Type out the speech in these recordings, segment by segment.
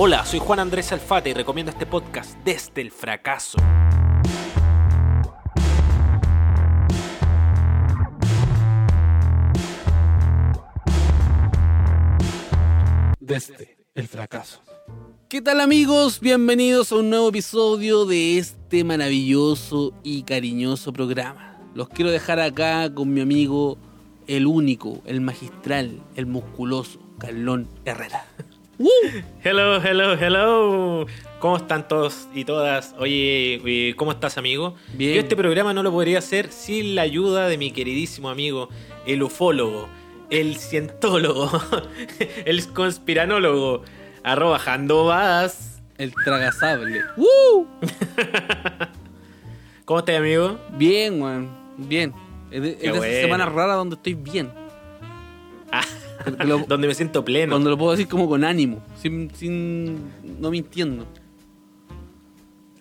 Hola, soy Juan Andrés Alfate y recomiendo este podcast desde el fracaso. Desde el fracaso. ¿Qué tal amigos? Bienvenidos a un nuevo episodio de este maravilloso y cariñoso programa. Los quiero dejar acá con mi amigo, el único, el magistral, el musculoso, Carlón Herrera. Hello, hello, hello. ¿Cómo están todos y todas? Oye, eh, ¿cómo estás, amigo? Bien. Yo este programa no lo podría hacer sin la ayuda de mi queridísimo amigo, el ufólogo, el cientólogo, el conspiranólogo, arroba Jandovas. El tragasable. ¡Woo! ¿Cómo estás, amigo? Bien, weón. Bien. Es de, es de esas semanas raras donde estoy bien. Ah, lo- donde me siento pleno. Cuando lo puedo decir como con ánimo, sin, sin no mintiendo.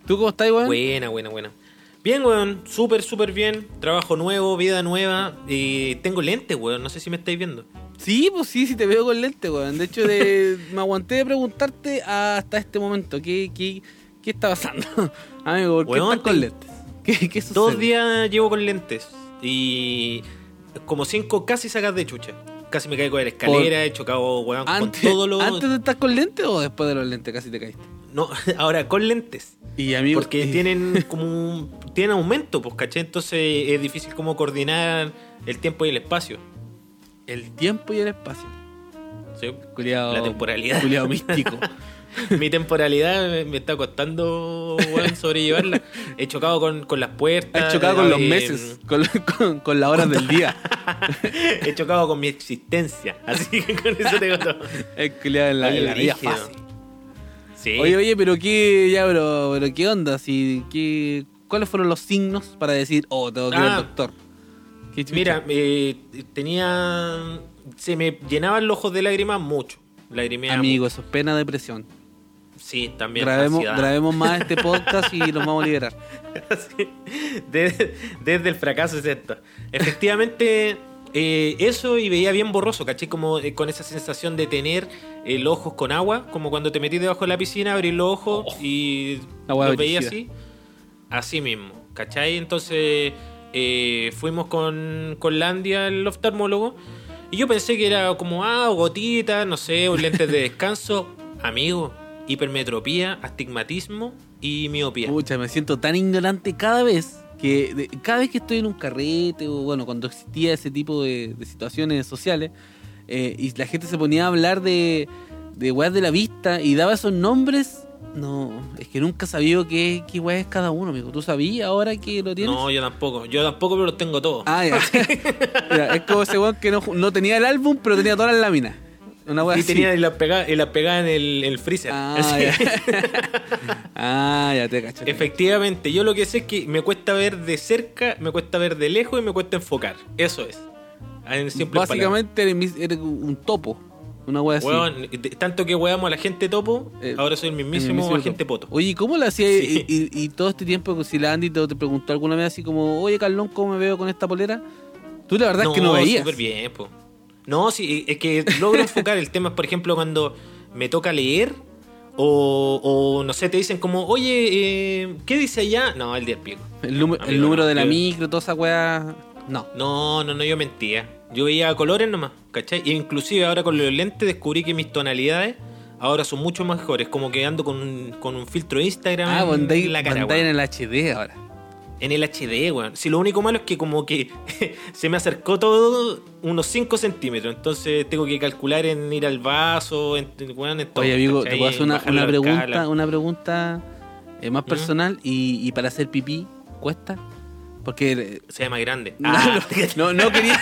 ¿Tú cómo estás, weón? Buena, buena, buena. Bien, weón, súper, súper bien. Trabajo nuevo, vida nueva. Y tengo lentes, weón. No sé si me estáis viendo. Sí, pues sí, sí te veo con lente, weón. De hecho, de- me aguanté de preguntarte hasta este momento, ¿qué, qué, qué está pasando? Amigo, ¿por qué Weón, estás con te- lentes? ¿Qué, qué sucede? Dos días llevo con lentes. Y como cinco casi sacas de chucha. Casi me caigo de la escalera, he chocado, weón, ¿Antes, con todo lo... ¿Antes de estar con lentes o después de los lentes casi te caíste? No, ahora con lentes. Y amigo, Porque tienen como un... Tienen aumento, pues, ¿cachai? Entonces es difícil como coordinar el tiempo y el espacio. el tiempo y el espacio. ¿sí? Culiao, La temporalidad. Culiao místico. Mi temporalidad me- me está costando sobrellevarla. He chocado con, con las puertas. Has chocado con los eh, meses, con, con, con las horas del día. He chocado con mi existencia. Así que con eso tengo todo. Es culiao en la, la vida fácil. Sí. Oye, oye, pero qué, ya, pero, pero qué onda, si, qué, ¿cuáles fueron los signos para decir, oh, tengo que ir Ah. al doctor? ¿Qué chucha? Mira, eh, tenía. Se me llenaban los ojos de lágrimas mucho. Lagrimeaba amigo, eso es pena depresión. Sí, también. Grabemos, más este podcast y los vamos a liberar. Sí. Desde, desde el fracaso es esto. Efectivamente, eh, eso y veía bien borroso, ¿caché? Como eh, con esa sensación de tener el ojos con agua, como cuando te metís debajo de la piscina, abrís los ojos y La hueá los veía así. Así mismo, ¿cachai? Entonces eh, fuimos con, con Landia, el oftalmólogo, y yo pensé que era como, ah, gotita, no sé, un lente de descanso. Amigo, hipermetropía, astigmatismo y miopía. Pucha, me siento tan ignorante cada vez que de- cada vez que estoy en un carrete o bueno, cuando existía ese tipo de, de situaciones sociales eh, y la gente se ponía a hablar de, de weas de la vista y daba esos nombres, no, es que nunca sabía qué, qué weas es cada uno, amigo. ¿Tú sabías ahora que lo tienes? No, yo tampoco. Yo tampoco, pero los tengo todos. Ah, ya. Ya, es como ese weón que no, no tenía el álbum, pero tenía todas las láminas. Una wea y así. tenía y las pegaba, y las pegaba en el, el freezer. Ah, Así. ya. ah, ya te cacho. Efectivamente, yo lo que sé es que me cuesta ver de cerca, me cuesta ver de lejos y me cuesta enfocar. Eso es. En Básicamente eres, un topo. Una wea así. Weón, tanto que weamos a la gente topo, Eh, ahora soy el mismísimo, El mismísimo agente poto. Oye, ¿cómo le hacía? Sí. Y, y- y todo este tiempo, pues, si la Andy te, te preguntó alguna vez así como, oye, Carlón, ¿cómo me veo con esta polera? Tú la verdad es que no veías. súper bien, po. No, sí, es que logro enfocar el tema, por ejemplo, cuando me toca leer o, o, no sé, te dicen como, oye, eh, ¿qué dice allá? No, el día pico. El, número- el número no, de la yo- micro, toda esa wea. No. No, no, no, yo mentía. Yo veía colores nomás, ¿cachai? E inclusive ahora con los lentes descubrí que mis tonalidades ahora son mucho mejores. Como que ando con un, con un filtro Instagram Ah, en andáis la cara, en el HD ahora. En el HD, weón. Si lo único malo es que como que se me acercó todo unos 5 centímetros. Entonces tengo que calcular en ir al vaso, en, weón, en todo, Oye, amigo, ¿cachai? te puedo hacer una, una pregunta, una pregunta eh, más ¿Mm? personal y, y para hacer pipí, ¿cuesta? Porque eh, Sea más grande. No, Ah, no, no quería.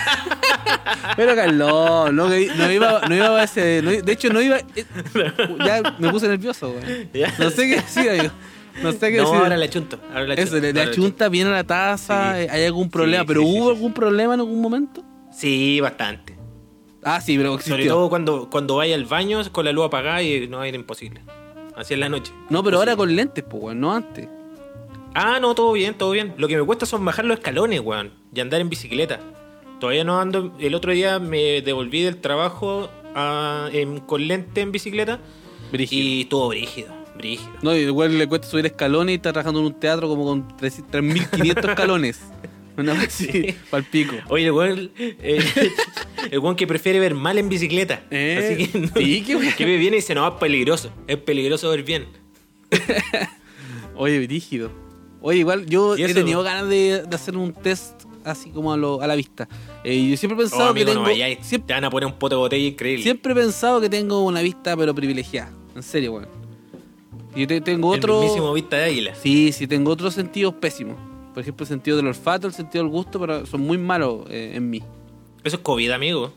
Pero Carlos, no, no iba, no iba a ese. no de hecho, no iba. eh, Ya me puse nervioso, güey. No sé qué decir, amigo. No sé qué no, decir. ahora Eso, le, le ahora la achunta bien a la taza. Sí. eh, ¿Hay algún problema? Sí, ¿Pero sí, hubo algún problema en algún momento? Sí, bastante. Ah, sí, pero existió. Sobre todo cuando, cuando vaya al baño con la luz apagada y no era imposible. Así es la noche. No, pero ahora con lentes, pues, güey, no antes. Ah, no, todo bien, todo bien. Lo que me cuesta son bajar los escalones, weón. Y andar en bicicleta. Todavía no ando. El otro día me devolví del trabajo ah, en- con lente en bicicleta. Brígido. Y estuvo brígido, brígido. No, igual le cuesta subir escalones y está trabajando en un teatro como con 3- 3.500 escalones. Una vez Sí. pa'l pico. Oye, el weón, eh, el weón que prefiere ver mal en bicicleta. Eh, Así que, no- sí, qué que ve bien y dice, no, es peligroso. Es peligroso ver bien. Oye, brígido. Oye, igual yo ¿Y he tenido ganas de, de hacer un test así como a, lo- a la vista. Eh, yo siempre he Oh, pensado amigo, que no tengo. vayáis, siempre, Te van a poner un pote de botella increíble. siempre he pensado que tengo una vista pero privilegiada. En serio, weón. Yo te- tengo El otro. mismísimo vista de águila. Sí, sí, tengo otros sentidos pésimos. Por ejemplo, el sentido del olfato, el sentido del gusto, pero son muy malos eh, en mí. Eso es COVID, amigo.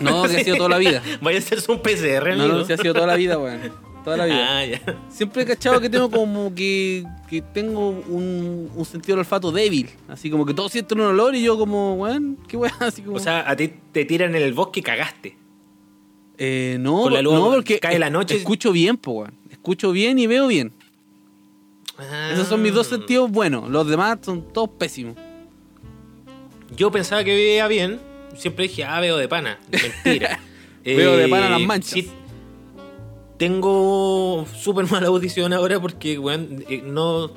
No, que ha sido toda la vida. Vaya a hacerse un PCR, No, amigo. no, sí ha sido toda la vida, weón. Toda la vida. Ah, ya. Siempre he cachado que tengo como que, que tengo un, un sentido del olfato débil. Así como que todos sienten un olor y yo como, weón, qué weón, así como... O sea, a ti te tiran en el bosque y cagaste. eh, no, con la luz no, porque cae la noche- escucho bien, po, weón. Escucho bien y veo bien. Esos son mis dos Ah. sentidos buenos. Los demás son todos pésimos. Yo pensaba que veía bien. Siempre dije, ah, veo de pana. Mentira. Veo de pana las manchas. sí, tengo súper mala audición ahora porque, weón, eh, no.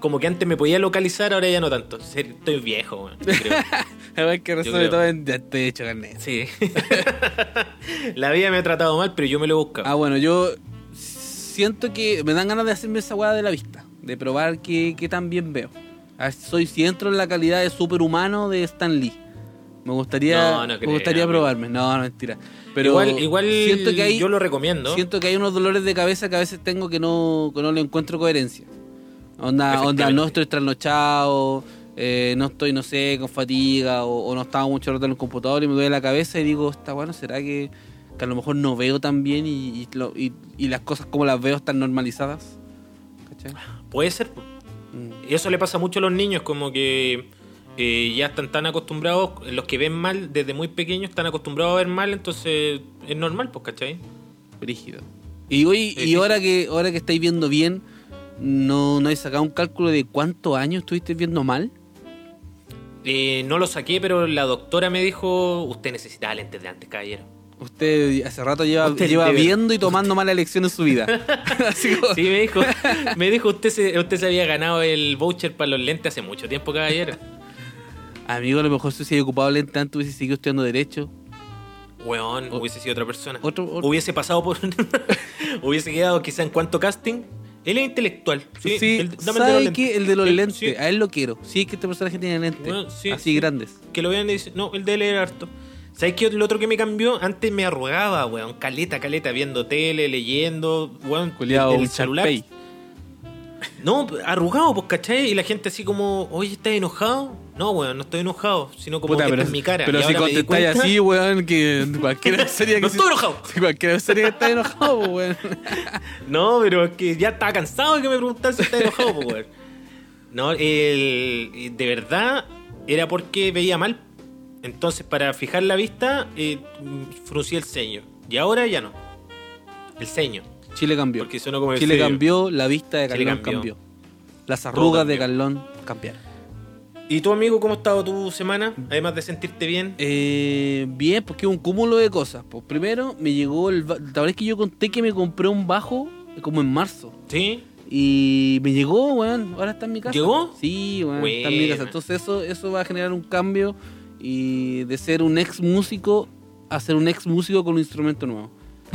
Como que antes me podía localizar, ahora ya no tanto. Estoy viejo, weón. creo. A ver que resuelve todo en... Ya estoy hecho carnet. Sí. La vida me ha tratado mal, pero yo me lo he buscado. Ah, bueno, yo siento que me dan ganas de hacerme esa weá de la vista. De probar qué, qué tan bien veo. A ver si soy, si entro en la calidad de superhumano de Stan Lee. Me gustaría, No, no me creo, gustaría probarme. No, no, mentira. Pero igual, igual siento que hay, yo lo recomiendo. siento que hay unos dolores de cabeza que a veces tengo que no, que no le encuentro coherencia. Onda, onda no estoy trasnochado, eh, no estoy, no sé, con fatiga, o, o no estaba mucho rato en el computador y me duele la cabeza y digo, está bueno, ¿será que, que a lo mejor no veo tan bien y, y, lo- y- y las cosas como las veo están normalizadas? ¿Cachai? Puede ser. Mm. Eso le pasa mucho a los niños, como que eh, ya están tan acostumbrados, los que ven mal desde muy pequeños están acostumbrados a ver mal, entonces es normal, pues, ¿cachai? Brígido. Y hoy, Sí, y sí. ahora que, ahora que estáis viendo bien, ¿no, no hay sacado un cálculo de cuántos años estuviste viendo mal? Eh, no lo saqué, pero la doctora me dijo, usted necesitaba lentes de antes, caballero. Usted hace rato lleva, Usted lleva viendo y tomando mala elección en su vida. Así como- Sí, me dijo, me dijo usted se, usted se había ganado el voucher para los lentes hace mucho tiempo, caballero. Amigo, a lo mejor si se hubiese ocupado lente tanto hubiese seguido estudiando Derecho. Weón, O- hubiese sido otra persona. otro- otro- Hubiese pasado por... hubiese quedado quizá en cuanto casting. Él es intelectual. Sí, Sí, el- dame el de los ¿sabe lentes. qué? El de los lentes. sí. A él lo quiero. Sí, es que este personaje tiene lentes. Bueno, sí, así sí. grandes. Que lo vean y dicen, no, el de él era harto. ¿Sabes qué? Lo otro que me cambió, antes me arrugaba, weón, caleta, caleta, viendo tele, leyendo, weón, Culeado, el celular. No, arrugado, pues, ¿cachai? Y la gente así como, oye, ¿estás enojado? No, weón, no estoy enojado, sino como Puta, que pero, es mi cara. pero Y si contestáis cuenta- así, weón, que cualquiera sería que No estoy enojado. Si cualquiera sería que está enojado, pues, weón. No, pero es que ya estaba cansado de que me preguntaran si estaba enojado, pues, weón. No, el, de verdad era porque veía mal. Entonces, para fijar la vista, eh, fruncía el ceño. Y ahora ya no. El ceño. Chile cambió. Porque sonó como el Chile cambió, la vista de Chile Carlón cambió. cambió. Las arrugas de. Carlón cambiaron. ¿Y tu amigo cómo ha estado tu semana? Además de sentirte bien. Eh, bien, porque es un cúmulo de cosas. Pues primero me llegó el... La verdad es que yo conté que me compré un bajo como en marzo. ¿Sí? Y me llegó, weón. Ahora está en mi casa. ¿Llegó? Sí, weón. Está en mi casa. Entonces eso, eso va a generar un cambio y de ser un ex músico a ser un ex músico con un instrumento nuevo.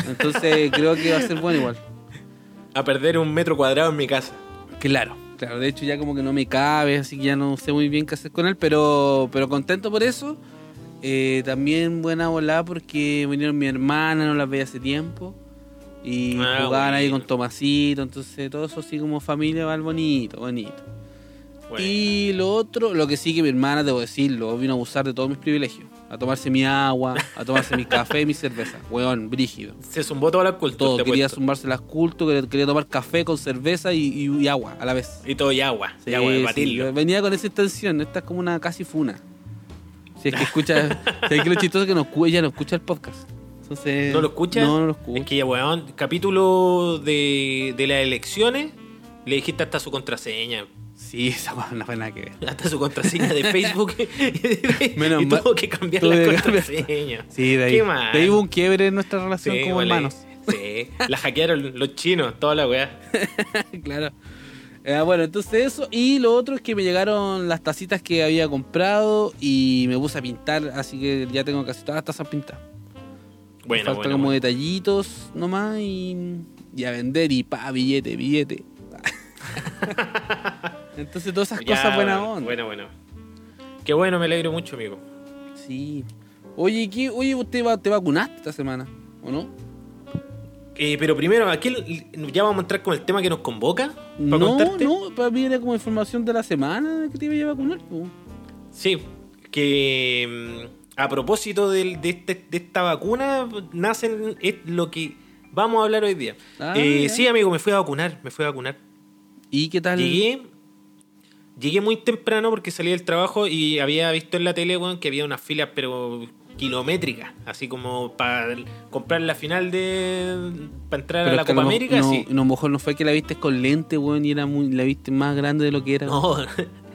Entonces creo que va a ser bueno igual. A perder un metro cuadrado en mi casa. Claro. Claro, de hecho ya como que no me cabe, así que ya no sé muy bien qué hacer con él, pero, pero contento por eso. Eh, también buena volada porque vinieron mi hermana, no las veía hace tiempo. Y Ah, jugaban ahí con Tomasito, entonces todo eso así como familia va al bonito, bonito. Bueno. Y lo otro, lo que sí que mi hermana, debo decirlo, vino a abusar de todos mis privilegios. A tomarse mi agua, a tomarse mi café y mi cerveza. Weón, brígido. Se zumbó toda la cultura. Todo, quería apuesto. zumbarse las cultos, quería, quería tomar café con cerveza y, y- y agua a la vez. Y todo y agua. Sí, y agua de sí, batirlo. yo venía con esa intención, esta es como una casi funa. Si es que escucha, si es que lo chistoso es que no, ella no escucha el podcast. Entonces, ¿No lo escucha? No, no lo escucha. Es que ya, weón, capítulo de, de las elecciones, le dijiste hasta su contraseña. Sí, esa no fue nada que ver. Hasta su contraseña de Facebook. Menos y mal- tuvo que cambiar la que cambiar. contraseña. Sí, de ahí, Qué mal. de ahí hubo un quiebre en nuestra relación Sí, como hermanos. Sí, la hackearon los chinos, toda la weá. claro. Eh, bueno, entonces eso. Y lo otro es que me llegaron las tacitas que había comprado y me puse a pintar, así que ya tengo casi todas las tazas pintadas. Bueno, Falta bueno, como bueno. detallitos nomás y, y a vender y pa, billete, billete. entonces todas esas Ya, cosas buena bueno, onda. Bueno, bueno. Qué bueno, me alegro mucho, amigo. Sí. Oye, ¿qué, oye, ¿usted va, te vacunaste esta semana? ¿O no? Eh, pero primero, aquí ya vamos a entrar con el tema que nos convoca. Para No, contarte. no, para mí era como información de la semana que te iba a vacunar. po. Sí, que mm, a propósito del- de, este- de esta vacuna, nacen es lo que vamos a hablar hoy día. Ah, Eh, sí, amigo, me fui a vacunar, me fui a vacunar. ¿Y qué tal? Llegué, llegué muy temprano porque salí del trabajo y había visto en la tele, weón, que había unas filas, pero kilométricas, así como para comprar la final de... para entrar Pero a la Copa América, no, sí. no, a lo mejor no fue que la viste con lente, weón, y era muy, la viste más grande de lo que era. No,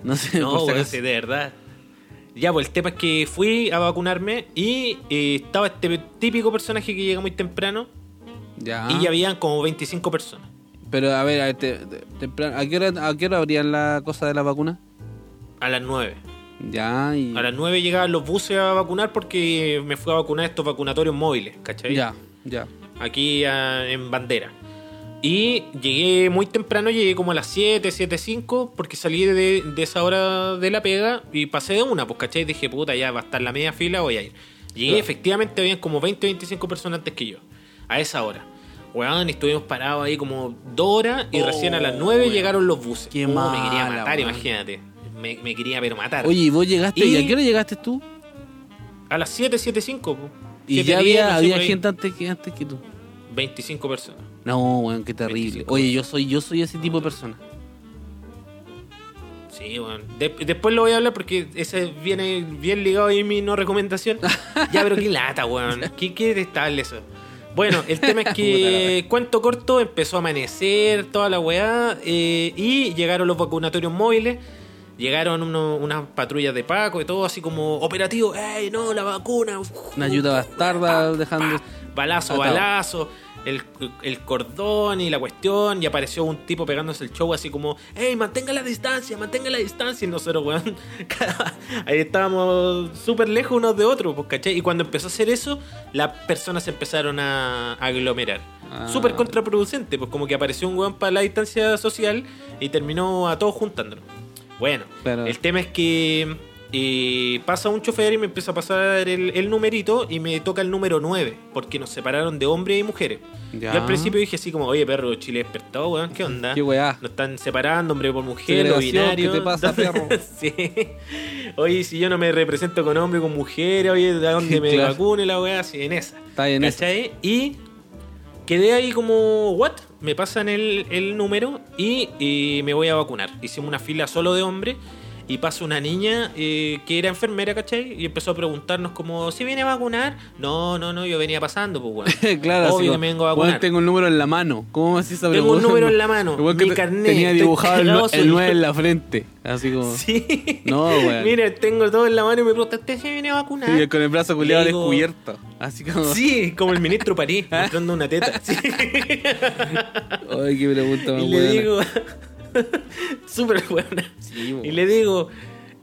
no sé, no, weón, sí, de verdad. Ya, pues el tema es que fui a vacunarme y eh, estaba este típico personaje que llega muy temprano Ya. y ya habían como 25 personas. Pero a ver, a, te- te- temprano, ¿a qué hora, a qué hora abrían la cosa de la vacuna? A las 9. Ya, y. A las 9 llegaban los buses a vacunar porque me fui a vacunar estos vacunatorios móviles, ¿cachai? Ya, ya. Aquí en bandera. Y llegué muy temprano, llegué como a las 7, 7, 5, porque salí de, de esa hora de la pega y pasé de una, pues cachai, dije, puta, ya va a estar la media fila, voy a ir. Llegué, Claro. efectivamente, habían como 20, 25 personas antes que yo, a esa hora. Weón, estuvimos parados ahí como dos horas y Oh, recién a las 9 weón. llegaron los buses. Qué Oh, me quería matar, weón. imagínate. Me, me quería pero matar. Oye, ¿y vos llegaste? ¿Y, Y- a qué hora llegaste tú? A las 7, 7, 5. Y ya había, había gente antes que, antes que tú. 25 personas. No, weón, qué terrible. 25 Oye, yo soy, yo soy ese tipo de persona. Sí, bueno. De- después lo voy a hablar porque ese viene bien ligado ahí mi no recomendación. ya, pero qué lata, weón. ¿Qué, qué detestable eso? Bueno, el tema es que, cuento corto, empezó a amanecer toda la weá eh, y llegaron los vacunatorios móviles. Llegaron uno- unas patrullas de Paco y todo así como operativo. ¡Ey, no, la vacuna! Una ayuda bastarda dejando. Balazo, Atado. balazo, el, el cordón y la cuestión, y apareció un tipo pegándose el show así como, hey, mantenga la distancia, mantenga la distancia, y nosotros, weón, ahí estábamos súper lejos unos de otros, pues, ¿cachai? Y cuando empezó a hacer eso, las personas se empezaron a aglomerar. Ah. Súper contraproducente, pues como que apareció un weón para la distancia social y terminó a todos juntándonos. Bueno, Pero- el tema es que eh, pasa un chofer y me empieza a pasar el, el numerito y me toca el número 9, porque nos separaron de hombres y mujeres. Ya. Yo al principio dije así como, oye perro, Chile despertó, weón, ¿qué onda? Qué weá. Nos están separando, hombre por mujer, lo Segregación, binario. ¿qué te pasa, perro? sí. Oye, si yo no me represento con hombre, con mujer, oye, ¿de dónde me Claro. vacune la weá? Sí, en esa. Está eso. ¿Cachai? Y quedé ahí como, ¿what? Me pasan el, el número y, me voy a vacunar. Hicimos una fila solo de hombres y pasa una niña eh, que era enfermera, ¿cachai? Y empezó a preguntarnos como, ¿si viene a vacunar? No, no, no, yo venía pasando, pues, weón. claro, Obvio que me vengo a "Weón, vacunar. tengo un número en la mano. ¿Cómo me hacís esa Tengo un número en la mano, que mi carnet, Tenía dibujado el, el yo. 9 en la frente. Así como. Sí. No, weón. Mira, tengo todo en la mano y me pregunta, ¿usted se viene a vacunar? Y con el brazo culiado digo- descubierto. Así como. Sí, como el ministro París, mostrando una teta. Sí. Ay, qué pregunta más Y le buena. digo, súper buena. Sí. Y le digo,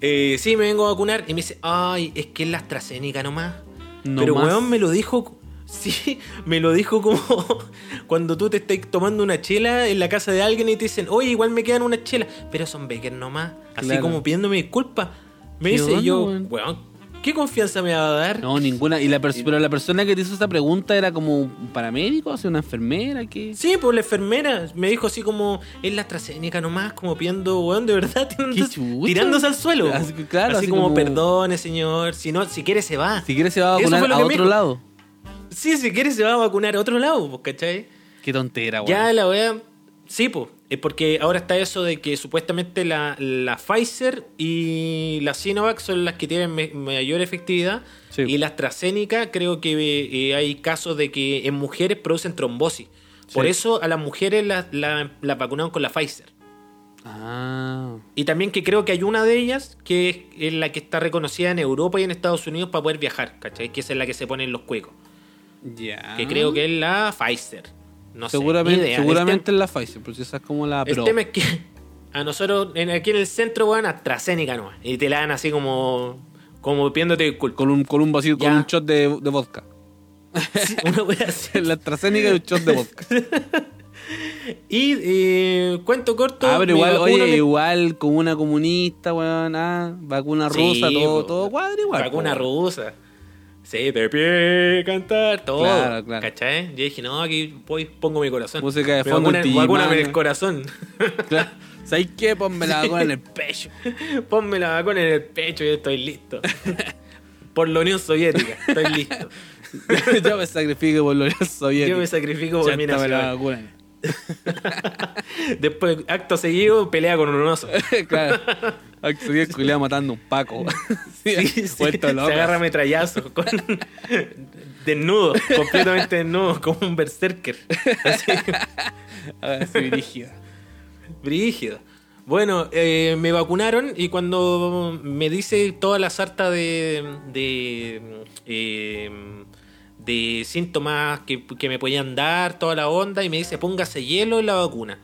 eh, sí, me vengo a vacunar. Y me dice, ay, es que es la AstraZeneca nomás. No Pero más. weón me lo dijo, sí, me lo dijo como cuando tú te estás tomando una chela en la casa de alguien y te dicen, oye, igual me quedan unas chelas, pero son Becker nomás. Así Claro. como pidiéndome disculpas. Me ¿Qué dice yo, weón? ¿Qué confianza me va a dar? No, ninguna. Y la pero la persona que te hizo esa pregunta era como un paramédico, o sea, una enfermera, ¿qué? Sí, pues la enfermera me dijo así como, es la AstraZeneca nomás, como pidiendo, weón, de verdad, tirándose, al suelo. Así claro, así, así como, como- perdone, señor, si no, si quiere se va. Si quieres se va a vacunar a otro lado. Sí, si quiere se va a vacunar a otro lado, pues, ¿cachai? Qué tontera, weón. Ya la wea, sí, pues, es porque ahora está eso de que supuestamente la, la Pfizer y la Sinovac son las que tienen me- mayor efectividad Sí. y la AstraZeneca creo que eh, hay casos de que en mujeres producen trombosis. Por eso a las mujeres las la, vacunaron con la Pfizer. Ah. Y también que creo que hay una de ellas que es, es la que está reconocida en Europa y en Estados Unidos para poder viajar, ¿cachai? Que esa es la que se pone en los cuecos. Ya. que creo que es la Pfizer. No sé, seguramente, idea. El seguramente es la Pfizer, pero esa es como la El Pro. tema es que a nosotros, en, aquí en el centro, weón, AstraZeneca nomás. Y te la dan así como, como pidiéndote disculpas. Con un, con un vasito, con un shot de, de vodka. Una wea así. la AstraZeneca y un shot de vodka. Y eh, cuento corto. Ah, pero igual, oye, igual con una comunista, weón, ah, vacuna Sí, rusa, todo, todo cuadra igual. Vacuna po. rusa. Sí, de pie, cantar, todo. Claro, claro. ¿Cachai? Yo dije, no, aquí voy, pongo mi corazón. Música de fondo, Vacúname Digimon. el corazón. Claro. ¿Sabes qué? Ponme la vacuna en el pecho. Ponme la vacuna en el pecho y yo estoy listo. Por la Unión Soviética, estoy listo. Yo me sacrifico por los soviéticos. Yo me sacrifico por mi la nación. Después, acto seguido, pelea con un oso. claro. Acción culiado matando un paco. sí, Sí. Se agarra metrallazos. Con... desnudo, completamente desnudo, como un berserker. Así, Así brígido. Bueno, eh, me vacunaron y cuando me dice toda la sarta de, de, eh, de síntomas que, que me podían dar, toda la onda, y me dice póngase hielo en la vacuna.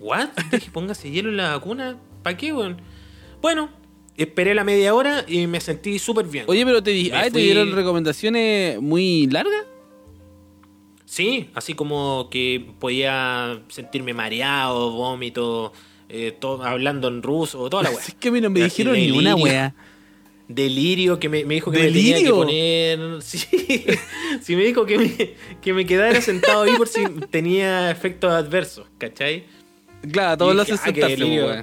¿What? Dije, póngase hielo en la vacuna. ¿Para qué, weón? Bueno, esperé la media hora y me sentí súper bien. Oye, pero te, di- ay, ¿te fui- dieron recomendaciones muy largas. Sí, así como que podía sentirme mareado, vómito, eh, todo, hablando en ruso, toda la weá. Es que a mí no me dijeron ni una delirio. Delirio, que me, me dijo que me tenía que poner. Sí, sí me dijo que me, que me quedara sentado ahí por si tenía efectos adversos, ¿cachai? Claro, todos Y lo dije, hacen ah, sentarse, delirio.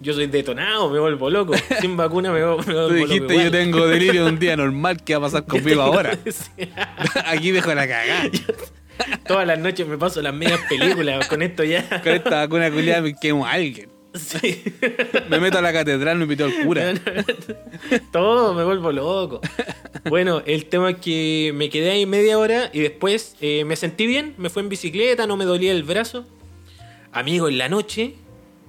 Yo soy detonado, me vuelvo loco. Sin vacuna me, vuelvo- me Tú vuelvo loco. dijiste, igual. yo tengo delirio de un día normal, ¿qué va a pasar conmigo ahora? Aquí dejo la cagada. Todas las noches me paso las medias películas con esto ya. Con esta vacuna culiada me quemo a alguien. Sí. Me meto a la catedral, me pito al cura. Todo, me vuelvo loco. Bueno, el tema es que me quedé ahí media hora y después eh, me sentí bien, me fui en bicicleta, no me dolía el brazo. Amigo, en la noche,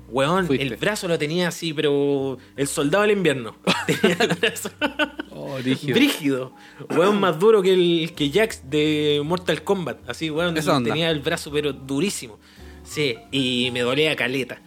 weón, Fuiste. el brazo lo tenía así, pero el soldado del invierno. Tenía el brazo Oh, rígido. brígido. Weón, más duro que el que Jax de Mortal Kombat. Así, weón, tenía el brazo, pero durísimo. Sí, y me dolía caleta.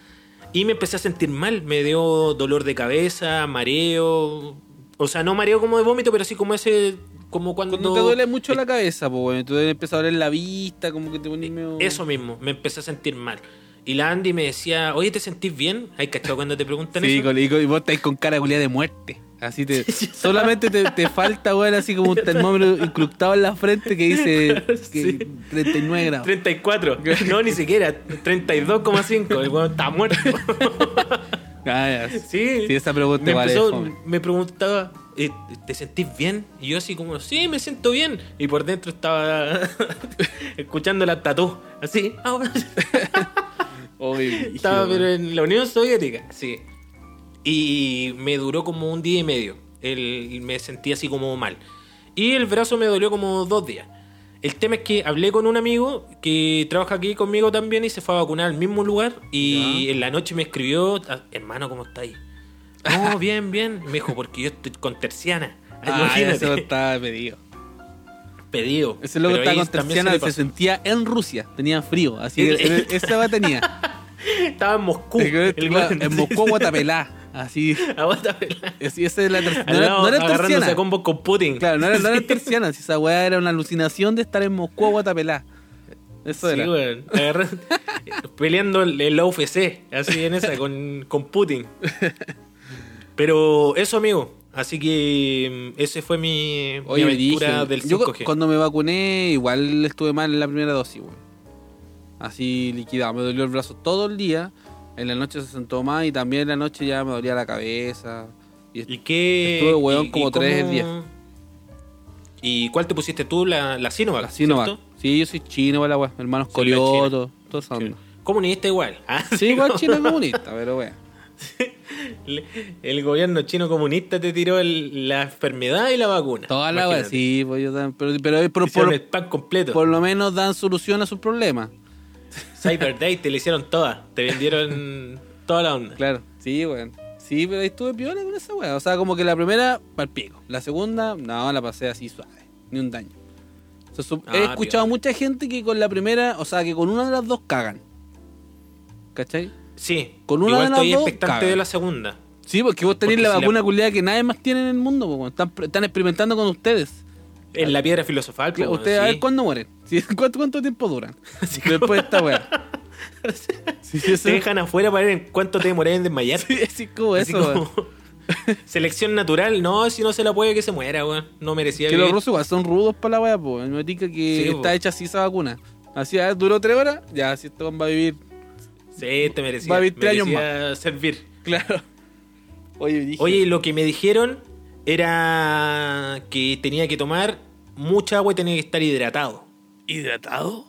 Y me empecé a sentir mal, me dio dolor de cabeza, mareo. O sea, no mareo como de vómito, pero así como ese. Como cuando. Cuando te duele mucho la cabeza, pues bueno, tú empiezas a doler la vista, como que te pones medio... Eso mismo, me empecé a sentir mal. Y la Andy me decía, oye, ¿te sentís bien? ¿Hay cachado cuando te preguntan Sí, eso? con- y, vos estáis con cara culiada de muerte. Así te. solamente te, te falta, weón, así como un termómetro incrustado en la frente que dice que Sí. 39 grados. 34. No, ni siquiera. 32,5. El weón está muerto. Ah. Sí. Sí, esa pregunta me, empezó- me preguntaba, eh, ¿te sentís bien? Y yo así como, sí, me siento bien. Y por dentro estaba escuchando la tatú. Así. Oye, estaba pero en la Unión Soviética. Sí. Y me duró como un día y medio. El, me sentí así como mal. Y el brazo me dolió como dos días. El tema es que hablé con un amigo que trabaja aquí conmigo también y se fue a vacunar al mismo lugar. Y Ya. en la noche me escribió, "Ah, hermano, ¿cómo está ahí? No, bien, bien. Me dijo, porque yo estoy con terciana. Ah, eso está pedido. Pedido. Ese loco estaba con terciana, se se, sentía en Rusia, tenía frío, así que esa va tenía. Estaba en Moscú. El el en Moscú, Guatapelá, así. Aguanta, pelá. así esa es la ter- no, era, no era terciana. combo con Putin. Claro, no era, no era terciana, si esa weá era una alucinación de estar en Moscú, Guatapelá. Eso Sí, era. weón. Agarra- peleando el, el UFC, así en esa, con, con Putin. Pero eso, amigo. Así que mm, ese fue mi, mi Oye, aventura brígido. del Yo cu- 5G. cuando me vacuné, igual estuve mal en la primera dosis, weón. Así liquidado. Me dolió el brazo todo el día. En la noche se sentó más y también en la noche ya me dolía la cabeza. Y ¿Y qué? Estuve, weón, y- como y tres cómo- días. ¿Y cuál te pusiste tú? La, la Sinovac. la Sinovac. ¿cierto? Sí, yo soy chino, la weá. Hermanos Sí, la Corioto, todo eso. onda. Comunista igual. Ah, Sí, igual chino comunista, pero weón. El, gobierno chino comunista te tiró el- la enfermedad y la vacuna. Toda la weá, Imagínate. sí, pues yo también. Pero, pero, pero por, el pack completo. por lo menos dan solución a sus problemas. Cyber Day te le hicieron todas. Te vendieron toda la onda. Claro, sí, weón. Sí, pero ahí estuve piola con esa weá. O sea, como que la primera, pal pico. La segunda, no, la pasé así suave. Ni un daño. Ah, he escuchado piola. mucha gente que con la primera, o sea, que con una de las dos cagan. ¿Cachai? Sí, Con una igual de las estoy dos, expectante de la segunda. Sí, porque vos tenés Porque la si la- vacuna culiada que nadie más tiene en el mundo, po, weón. están, están experimentando con ustedes. En la piedra filosofal, pues, Ustedes a sí. ver cuándo mueren. Sí, ¿cuánto, cuánto tiempo duran? Después de esta weá. Sí, sí, Te dejan afuera para ver en cuánto te demoré en desmayar. sí, como Así eso, como- Selección natural, no, si no se la puede que se muera, weón. No merecía Que los vivir. rusos igual son rudos para la weá, pues. Me tica que Sí, está po. hecha así esa vacuna. Así, a ver, duró tres horas, ya, si esto va a vivir. Sí, te merecía. Va a vivir tres años merecía servir. Claro. Oye, dije, Oye, lo que me dijeron era que tenía que tomar mucha agua y tenía que estar hidratado. ¿hidratado?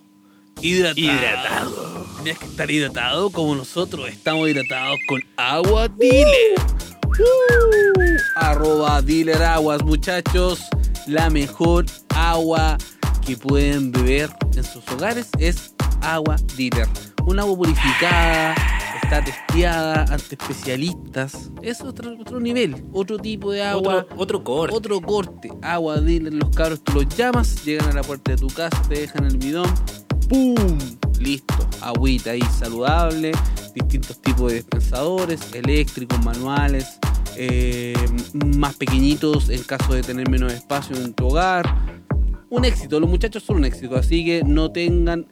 Hidratado. Hidratado. Tenías que estar hidratado como nosotros estamos hidratados con agua dealer. Uh, arroba dealer aguas, muchachos. La mejor agua que pueden beber en sus hogares es agua dealer. Un agua purificada, está testeada ante especialistas. Es otro, otro nivel, otro tipo de agua. Otro, otro corte. Otro corte, agua dealer, los cabros tú los llamas, llegan a la puerta de tu casa, te dejan el bidón, ¡pum! Listo, agüita ahí saludable, distintos tipos de dispensadores, eléctricos, manuales, eh, más pequeñitos en caso de tener menos espacio en tu hogar. Un éxito, los muchachos son un éxito, así que no tengan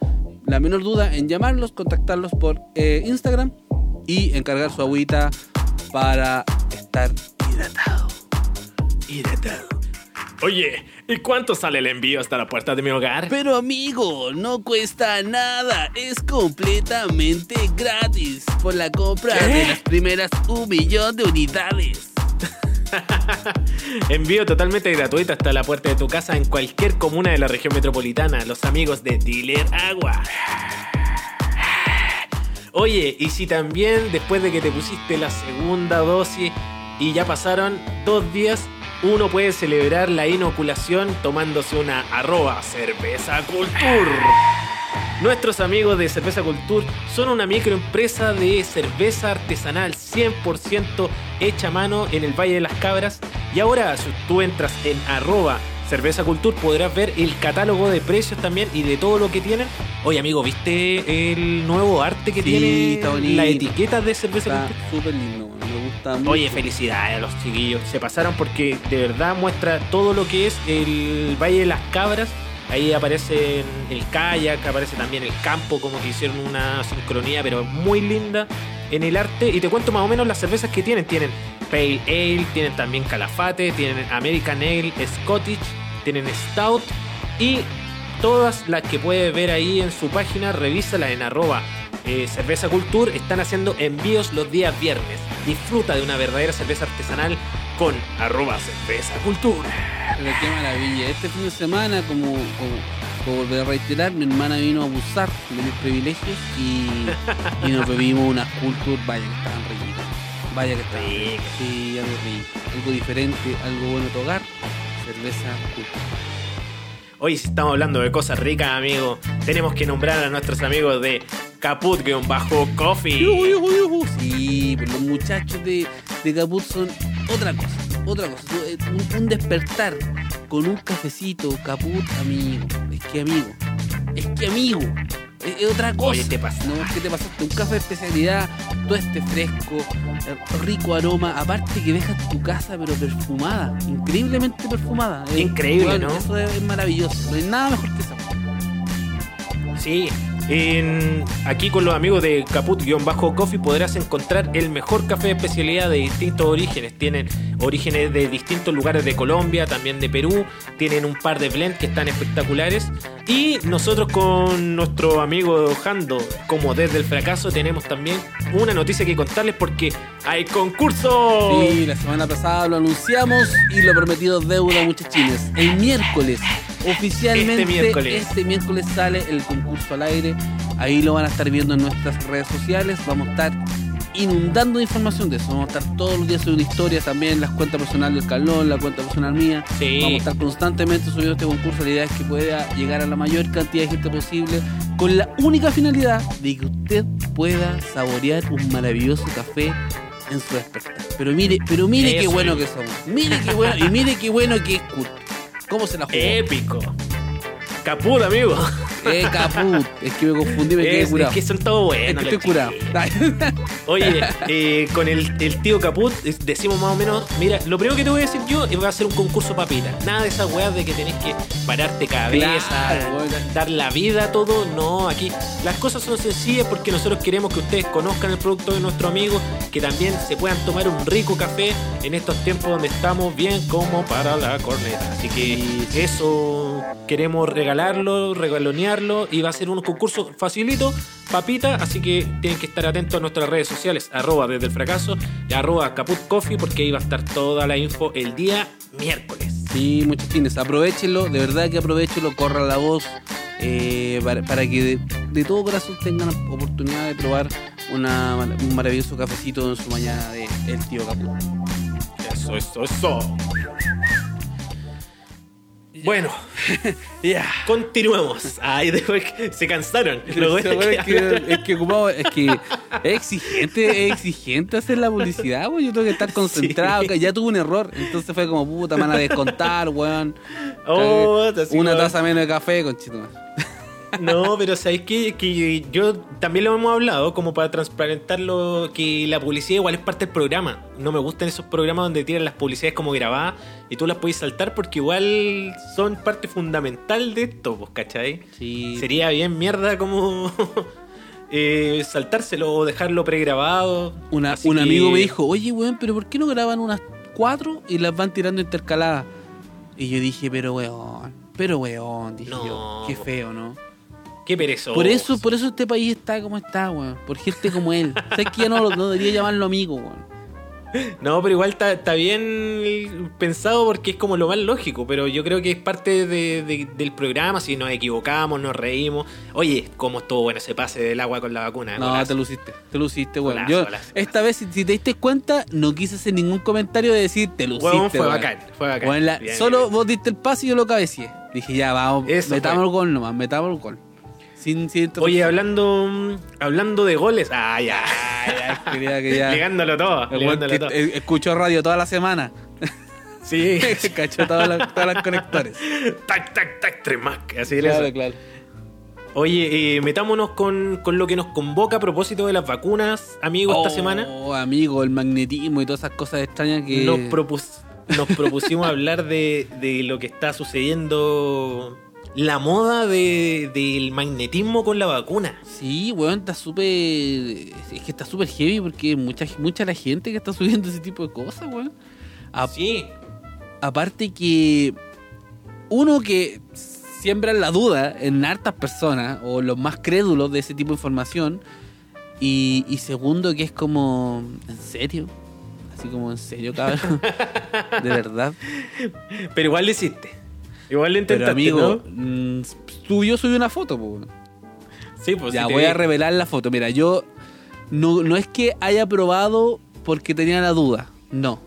la menor duda en llamarlos, contactarlos por eh, Instagram y encargar su agüita para estar hidratado. Hidratado. Oye, ¿y cuánto sale el envío hasta la puerta de mi hogar? Pero amigo, no cuesta nada, es completamente gratis por la compra ¿Qué? de las primeras un millón de unidades. Envío totalmente gratuito hasta la puerta de tu casa en cualquier comuna de la región metropolitana. Los amigos de Dealer Agua. Oye, y si también después de que te pusiste la segunda dosis y ya pasaron dos días, uno puede celebrar la inoculación tomándose una arroba cerveza cultur. Nuestros amigos de Cerveza Cultur son una microempresa de cerveza artesanal 100% hecha a mano en el Valle de las Cabras. Y ahora, si tú entras en arroba Cerveza podrás ver el catálogo de precios también y de todo lo que tienen. Oye, amigo, ¿viste el nuevo arte que Sí, tiene la etiqueta de Cerveza Está Cultur? súper lindo, me gusta mucho. Oye, felicidades a los chiquillos. Se pasaron porque de verdad muestra todo lo que es el Valle de las Cabras. Ahí aparece el kayak, aparece también el campo, como que hicieron una sincronía, pero muy linda en el arte. Y te cuento más o menos las cervezas que tienen. Tienen Pale Ale, tienen también Calafate, tienen American Ale, Scottish, tienen Stout y todas las que puedes ver ahí en su página, revísalas en arroba eh, Cerveza Cultur. Están haciendo envíos los días viernes. Disfruta de una verdadera cerveza artesanal con arroba Cerveza. Pero qué maravilla. Este fin de semana, como, como, como volver a reiterar, mi hermana vino a abusar de mis privilegios y, y nos bebimos unas culture. Vaya que estaban riquitas. Vaya que estaban Rica. ricas. Sí, algo rico. Algo diferente, algo bueno de hogar. Cerveza culture. Hoy estamos hablando de cosas ricas, amigo. Tenemos que nombrar a nuestros amigos de Caput-Coffee. Yujú, yujú, yujú. Sí, pero los muchachos de, de Caput son otra cosa, otra cosa. Eh, Un, un despertar con un cafecito, Caput, amigo. Es que amigo, es que amigo. Es, es otra cosa. Oye, te pasa. No, ¿qué te pasaste? Un café de especialidad, todo este fresco, eh, rico aroma. Aparte que dejas tu casa, pero perfumada, increíblemente perfumada. Increíble, ¿no? Eso es, es maravilloso. No hay nada mejor que eso. Sí, aquí con los amigos de Caput-Coffee podrás encontrar el mejor café de especialidad de distintos orígenes. Tienen orígenes de distintos lugares de Colombia, también de Perú. Tienen un par de blends que están espectaculares. Y nosotros con nuestro amigo Jando, como desde el fracaso, tenemos también una noticia que contarles porque hay concurso. Sí, la semana pasada lo anunciamos y lo prometido deuda, muchachines. El miércoles, oficialmente, Este miércoles. este miércoles sale el concurso al aire. Ahí lo van a estar viendo en nuestras redes sociales. Vamos a estar inundando de información de eso. Vamos a estar todos los días subiendo historias también, las cuentas personales del Calón, la cuenta personal mía. Sí. Vamos a estar constantemente subiendo este concurso. La idea es que pueda llegar a la mayor cantidad de gente posible con la única finalidad de que usted pueda saborear un maravilloso café en su despertar. Pero mire, pero mire qué bueno que somos. Mire qué bueno y mire qué bueno que es. ¿Cómo se la jugó? Épico. Caput, amigo. Eh, caput. Es que me confundí, me quedé Es, curado. es que son todo Es buenos. que estoy curado. Oye, eh, con el, el tío Caput decimos más o menos, mira, lo primero que te voy a decir yo es que va a ser un concurso papita. Nada de esas weas de que tenés que pararte cabeza, Claro, dar la vida a todo. No, aquí las cosas son sencillas porque nosotros queremos que ustedes conozcan el producto de nuestro amigo, que también se puedan tomar un rico café en estos tiempos donde estamos bien como para la corneta. Así que eso queremos regalarlo, y va a ser un concurso facilito, papita, así que tienen que estar atentos a nuestras redes sociales, arroba desde el fracaso y arroba caput coffee porque ahí va a estar toda la info el día miércoles. Sí, muchachines, aprovechenlo, de verdad que aprovechenlo, corran la voz eh, para, para que de, de todo corazón tengan la oportunidad de probar una, un maravilloso cafecito en su mañana de El Tío Caput. Eso, eso, eso. Bueno, Ya. continuemos. Ay, después se cansaron. Lo bueno Pero, es es, que es que ocupado- es que es exigente, es exigente hacer la publicidad, weón. Yo tengo que estar concentrado, Sí. que ya tuve un error. Entonces fue como, puta, me van a descontar, weón. Oh, Una taza menos de café, conchito. No, pero ¿sabéis qué? Que yo también lo hemos hablado, como para transparentarlo, que la publicidad igual es parte del programa. No me gustan esos programas donde tiran las publicidades como grabadas y tú las puedes saltar porque igual son parte fundamental de esto, pues, ¿cachai? Sí. Sería bien mierda como eh, saltárselo o dejarlo pregrabado. Una- un que- amigo me dijo, oye, weón, pero ¿por qué no graban unas cuatro y las van tirando intercaladas? Y yo dije, pero weón, pero weón, dije No, yo, qué feo, ¿no? Qué perezoso. Por eso, por eso este país está como está, weón. Por gente como él. ¿Sabes que ya no, debería llamarlo amigo, weón? No, pero igual está, bien pensado porque es como lo más lógico, pero yo creo que es parte de- de- del programa, si nos equivocamos, nos reímos. Oye, cómo estuvo bueno ese pase del agua con la vacuna. No, golazo. te luciste, te luciste, weón. Golazo, Yo, golazo, esta vez, si, si te diste cuenta, no quise hacer ningún comentario de decir te luciste. Fue bacán, fue bacán. Weón, la- Bien, solo bien. vos diste el pase y yo lo cabecié. Dije, ya, vamos, Eso metamos fue. el gol nomás, metamos el gol. Sin, sin Oye, hablando, hablando de goles. Ah, ya. ya, quería ya. Ligándolo todo. Ligándolo que todo. eh, escuchó radio toda la semana. Sí. Cachó todas las, todas las conectores. tac, tac, tac, tres más. Así eso. claro. Oye, eh, metámonos con, con lo que nos convoca a propósito de las vacunas, amigo, esta Oh, semana. amigo, el magnetismo y todas esas cosas extrañas que. Nos, propus- nos propusimos hablar de, de lo que está sucediendo, la moda de- del magnetismo con la vacuna. Sí, weón, está súper. Es que está súper heavy porque mucha, mucha la gente que está subiendo ese tipo de cosas, weón. A- Sí, Aparte que. Uno que siembra la duda en hartas personas, o los más crédulos de ese tipo de información. Y, y segundo, que es como. ¿En serio? Así como, ¿en serio, cabrón? ¿De verdad? pero igual lo hiciste. Igual lo Pero intentaste, amigo, ¿no? mm, tú yo subí una foto, pues. Sí, pues ya voy a revelar la foto. Mira, yo no, no es que haya probado porque tenía la duda. No.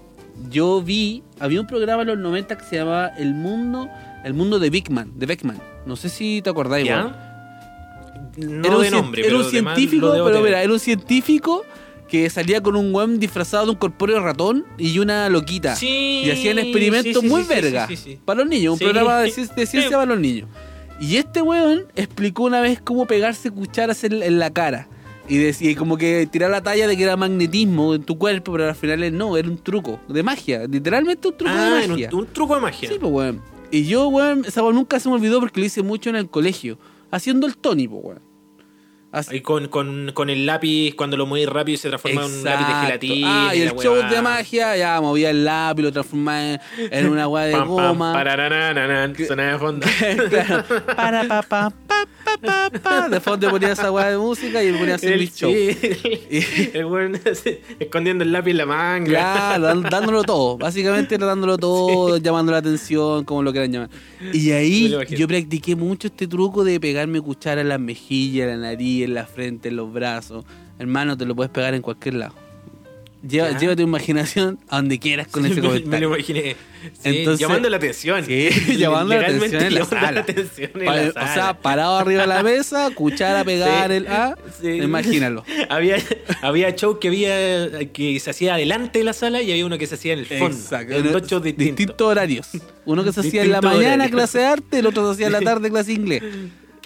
Yo vi, había un programa en los 90 que se llamaba El Mundo, El Mundo de Beckman, de Beckman. No sé si te acordáis. ¿Ya? No era un, de nombre, era pero un científico, pero mira, era un científico que salía con un weón disfrazado de un corpóreo ratón y una loquita. Sí, Y hacían experimentos sí, sí, muy verga. sí, sí, sí. Para los niños, un programa de, ci- de ciencia para los niños. Y este weón explicó una vez cómo pegarse cucharas en, en la cara. Y decía, y como que tirar la talla de que era magnetismo en tu cuerpo, pero al final no, era un truco de magia. Literalmente un truco Ah, de en magia. un, un truco de magia. Sí, pues weón. Y yo, weón, esa weón nunca se me olvidó porque lo hice mucho en el colegio. Haciendo el Tony, pues weón. Así- Y con, con, con el lápiz, cuando lo mueves rápido se transforma en un lápiz de Exacto. gelatina. Ah, y el show de magia, ya movía el lápiz, lo transformaba en, en una weá de goma. sonaba de fondo. claro. Para, pa, pa, pa, pa, pa, pa. De fondo ponía esa weá de música y ponía a hacer El, show. el, weón así, escondiendo el lápiz en la manga. Claro, dándolo todo. Básicamente era dándolo todo, llamando la atención, como lo quieran llamar. Y ahí yo practiqué mucho este truco de pegarme cuchara en las mejillas, en la nariz, en la frente, en los brazos. Hermano, te lo puedes pegar en cualquier lado. lleva, lleva tu imaginación a donde quieras con ese me, me comentario. lo imaginé. Sí, Entonces- llamando la atención. Sí, llamando la atención en la sala. atención en Pa- la O sea, parado arriba de la mesa, cuchara pegar Sí, el A, sí. imagínalo. había, había show que había que se hacía adelante de la sala y había uno que se hacía en el fondo. Exacto. En dos shows distintos. Distintos horarios. Uno que se hacía en la mañana, clase de arte, el otro se hacía en la tarde, clase inglés.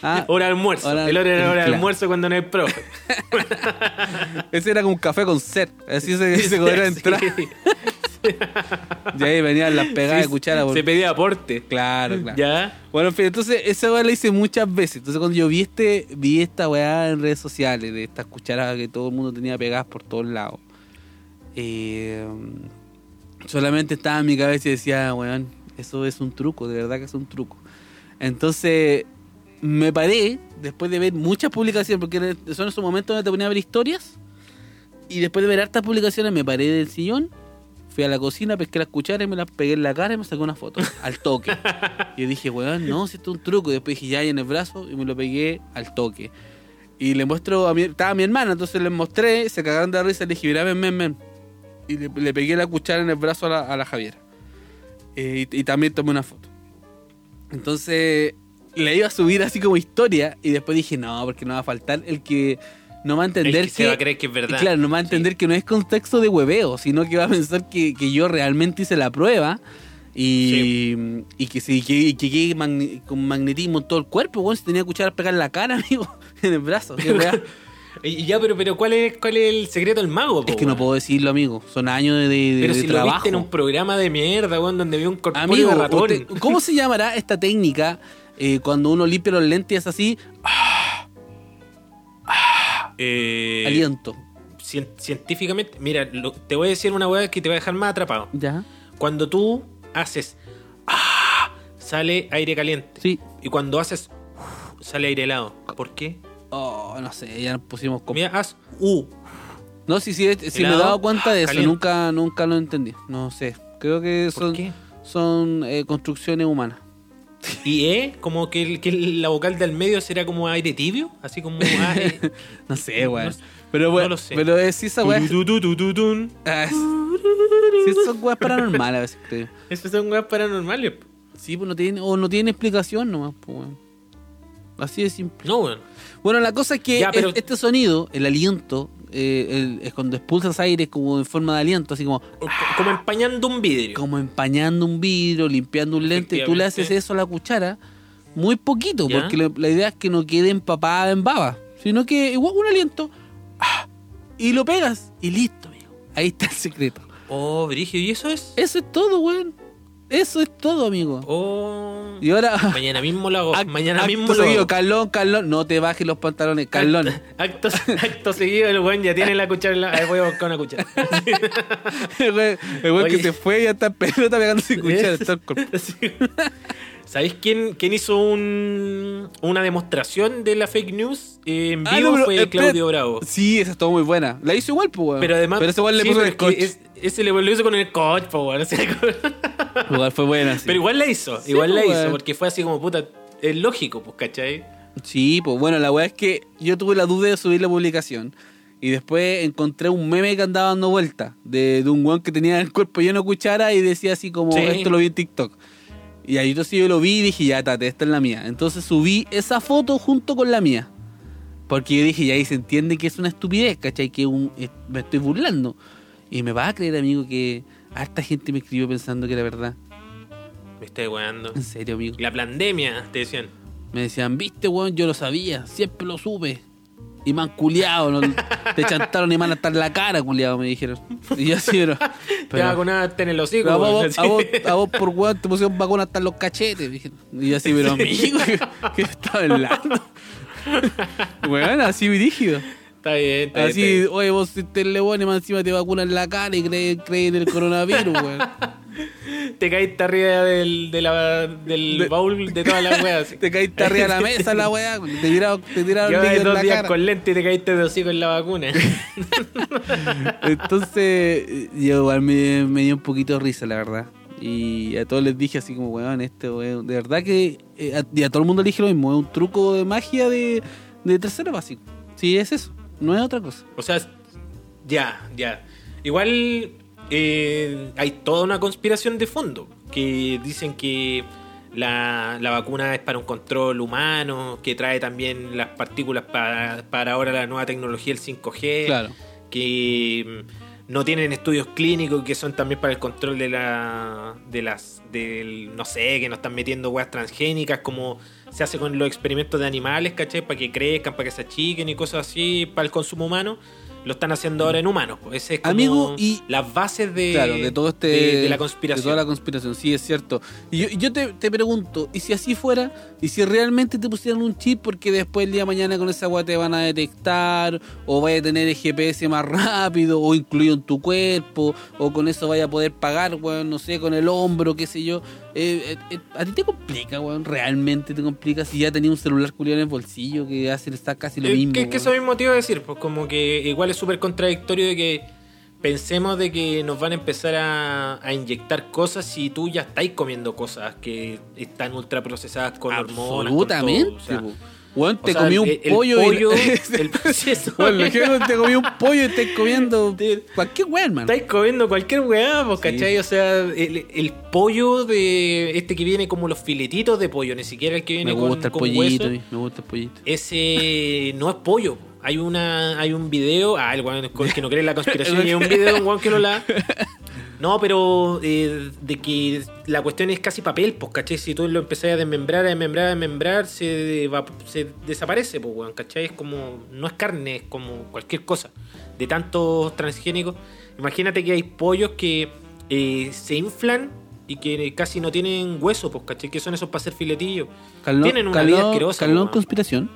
Ah, Hora de almuerzo. Hora- el hora era hora de almuerzo cuando no hay profe. ese era como un café con sed. Así se, se podría entrar. Y ahí venían las pegadas de Sí, cuchara. por- Se pedía aporte. Claro, claro. ¿Ya? Bueno, en fin, entonces esa weá la hice muchas veces. Entonces cuando yo vi este, vi esta weá en redes sociales, de estas cucharadas que todo el mundo tenía pegadas por todos lados. eh, solamente estaba en mi cabeza y decía, weón, eso es un truco, de verdad que es un truco. Entonces me paré, después de ver muchas publicaciones, porque son esos momentos donde te ponía a ver historias, y después de ver hartas publicaciones me paré del sillón, fui a la cocina, pesqué las cucharas, me las pegué en la cara y me saqué una foto, al toque. Y yo dije, weón, no, si esto es un truco. Y después dije, ya, ahí en el brazo, y me lo pegué al toque. Y le muestro a mi, estaba mi hermana, entonces les mostré, se cagaron de la risa, le dije, mira, ven, ven, ven. Y le, le pegué la cuchara en el brazo a la, a la Javiera. Eh, y, y también tomé una foto. Entonces, la iba a subir así como historia, y después dije, no, porque no va a faltar el que no va a entender El que se va a creer que es verdad. Claro, no va a entender que no es contexto de hueveo, sino que va a pensar que, que yo realmente hice la prueba. Y, y que sí, que, que magni- con magnetismo en todo el cuerpo, weón. Si tenía cuchara pegar en la cara, amigo, en el brazo. Y ya, pero, pero ¿cuál, es, ¿cuál es el secreto del mago? po, es que no puedo decirlo, amigo. Son años de, de- Pero de si lo trabajo. viste en un programa de mierda, weón, donde había un corpóreo Amigo, de usted- ¿cómo se llamará esta técnica eh, cuando uno limpia los lentes y es así? Eh, aliento. cien- científicamente, mira, lo- te voy a decir una weá que te va a dejar más atrapado. ¿Ya? Cuando tú haces ¡ah! sale aire caliente. Sí. Y cuando haces sale aire helado. ¿Por qué? Oh, no sé, ya nos pusimos. Mira, haz uh. No, sí, sí, sí me he dado cuenta de eso. caliente. Nunca, nunca lo entendí. No sé. Creo que ¿Por son, son eh, construcciones humanas. Y E, como que, el- que la vocal del medio será como aire tibio, así como ah, eh. No sé, weón. No- pero bueno, no lo sé. pero es esa weá. Ah, es- Sí, son weas paranormales a veces, creo. Esas son weas paranormales. Sí, pues no tiene, o no tiene explicación nomás, pues weón. Así de simple. No, weón. Bueno, la cosa es que Ya, pero- es- este sonido, el aliento, eh, el- es cuando expulsas aire como en forma de aliento, así como, Co- Como empañando un vidrio. como empañando un vidrio, limpiando un lente, tú le haces eso a la cuchara, muy poquito, ¿Ya? porque la, la idea es que no quede empapada en baba, sino que igual un aliento, ¡ah! y lo pegas, y listo, amigo. Ahí está el secreto. Oh, Brigio, ¿y eso es? Eso es todo, weón. Eso es todo, amigo. Oh. Y ahora... Mañana mismo lo hago. Mañana acto mismo lo seguido, hago. Carlón, Carlón, no te bajes los pantalones, Carlón. Acto, acto seguido, el weón ya tiene la cuchara. en la- Ahí voy a buscar una cuchara. el güey que se fue ya está en pelota pegando sin cuchara. está el. ¿Sabéis quién, quién hizo un, una demostración de la fake news eh, en Ah, vivo? no, pero, Fue. Claudio Bravo. Sí, esa estuvo muy buena. La hizo igual, pues, weón. Pero además. Pero ese igual le sí, puso el coche. es- ese le lo hizo con el coach, po, weón. O sea, Igual fue buena, sí. Pero igual la hizo. Sí, igual la pues, hizo. Porque fue así como puta. Es lógico, pues, ¿cachai? Sí, pues bueno, la weá es que yo tuve la duda de subir la publicación. Y después encontré un meme que andaba dando vuelta. De, de un weón que tenía el cuerpo lleno de cuchara y decía así como, Sí. esto lo vi en TikTok. Y ahí entonces yo lo vi y dije, ya, tate, esta es la mía. Entonces subí esa foto junto con la mía. Porque yo dije, ya ahí se entiende que es una estupidez, ¿cachai? Que un- eh, me estoy burlando. Y me vas a creer, amigo, que harta gente me escribió pensando que era verdad. Me estoy weando. En serio, amigo. La pandemia, te decían. Me decían, viste, weón, yo lo sabía, siempre lo supe. Han culiado, no, te chantaron han hasta en la cara, culiado, me dijeron. Y yo así, pero. Te vacunaste en el hocico. a, vos, a, vos, a vos por weón te pusieron vacuna hasta en los cachetes. dije. Y yo así, pero amigo, ¿qué, qué estaba hablando? weón, así rígido. Está bien, está bien. Así, está bien. oye, vos te le y más encima te vacunan la cara y crees crees en el coronavirus, weón. Te caíste arriba del, de la, del De- baúl de todas las weas. Te caíste arriba de la mesa, la weá, te tiraron, te tiraron en dos la días cara. con lente y te caíste de hocico en la vacuna. Entonces, yo igual me, me dio un poquito de risa, la verdad. Y a todos les dije así como, weón, este weón, de verdad que... eh, a, y a todo el mundo le dije lo mismo, es un truco de magia de, de tercero básico. Sí, es eso, no es otra cosa. O sea, ya, ya. igual eh, hay toda una conspiración de fondo que dicen que la, la vacuna es para un control humano, que trae también las partículas para, para ahora la nueva tecnología, el 5G, Claro. que mm, no tienen estudios clínicos que son también para el control de la de las del no sé que nos están metiendo weas transgénicas como se hace con los experimentos de animales ¿cachai? para que crezcan para que se achiquen y cosas así para el consumo humano lo están haciendo ahora en humanos pues. ese es como Amigo, y- las bases de claro, de todo este. de, de la De conspiración toda la conspiración, sí, es cierto. Y yo, te, te pregunto, ¿y si así fuera? ¿Y si realmente te pusieran un chip porque después el día de mañana con esa weá te van a detectar? ¿O vaya a tener el GPS más rápido? ¿O incluido en tu cuerpo? ¿O con eso vaya a poder pagar, weón, no sé, con el hombro, qué sé yo? Eh, eh, eh, ¿A ti te complica, weón? ¿Realmente te complica si ya tenías un celular culiado en el bolsillo que hace está casi lo Eh, mismo? que, que eso mismo te iba a decir, pues como que igual es súper contradictorio de que pensemos de que nos van a empezar a, a inyectar cosas si tú ya estáis comiendo cosas que están ultra procesadas con hormonas. Absolutamente. Weón, te o sea, comí un el- el pollo, pollo, y... el proceso. Weón, lo que te comí un pollo y estás comiendo cualquier weón, man. Estáis comiendo cualquier weá, pues, Sí. ¿cachai? O sea, el, el pollo de este que viene como los filetitos de pollo, ni siquiera el que viene Me con, gusta el con pollito, hueso. mí, me gusta el pollito. Ese no es pollo. Hay una hay un video, ah, el weón que no cree en la conspiración y hay un video de un weón que no la No, pero eh, de que la cuestión es casi papel, pues, ¿cachai? Si tú lo empezás a desmembrar, a desmembrar, a desmembrar, se, va- se desaparece, pues, weón, ¿cachai? Es como, no es carne, es como cualquier cosa. De tantos transgénicos. Imagínate que hay pollos que eh, se inflan y que casi no tienen hueso, pues, ¿cachai? Que son esos para hacer filetillos. Calón, Tienen una calón- vida asquerosa. calón weón. conspiración.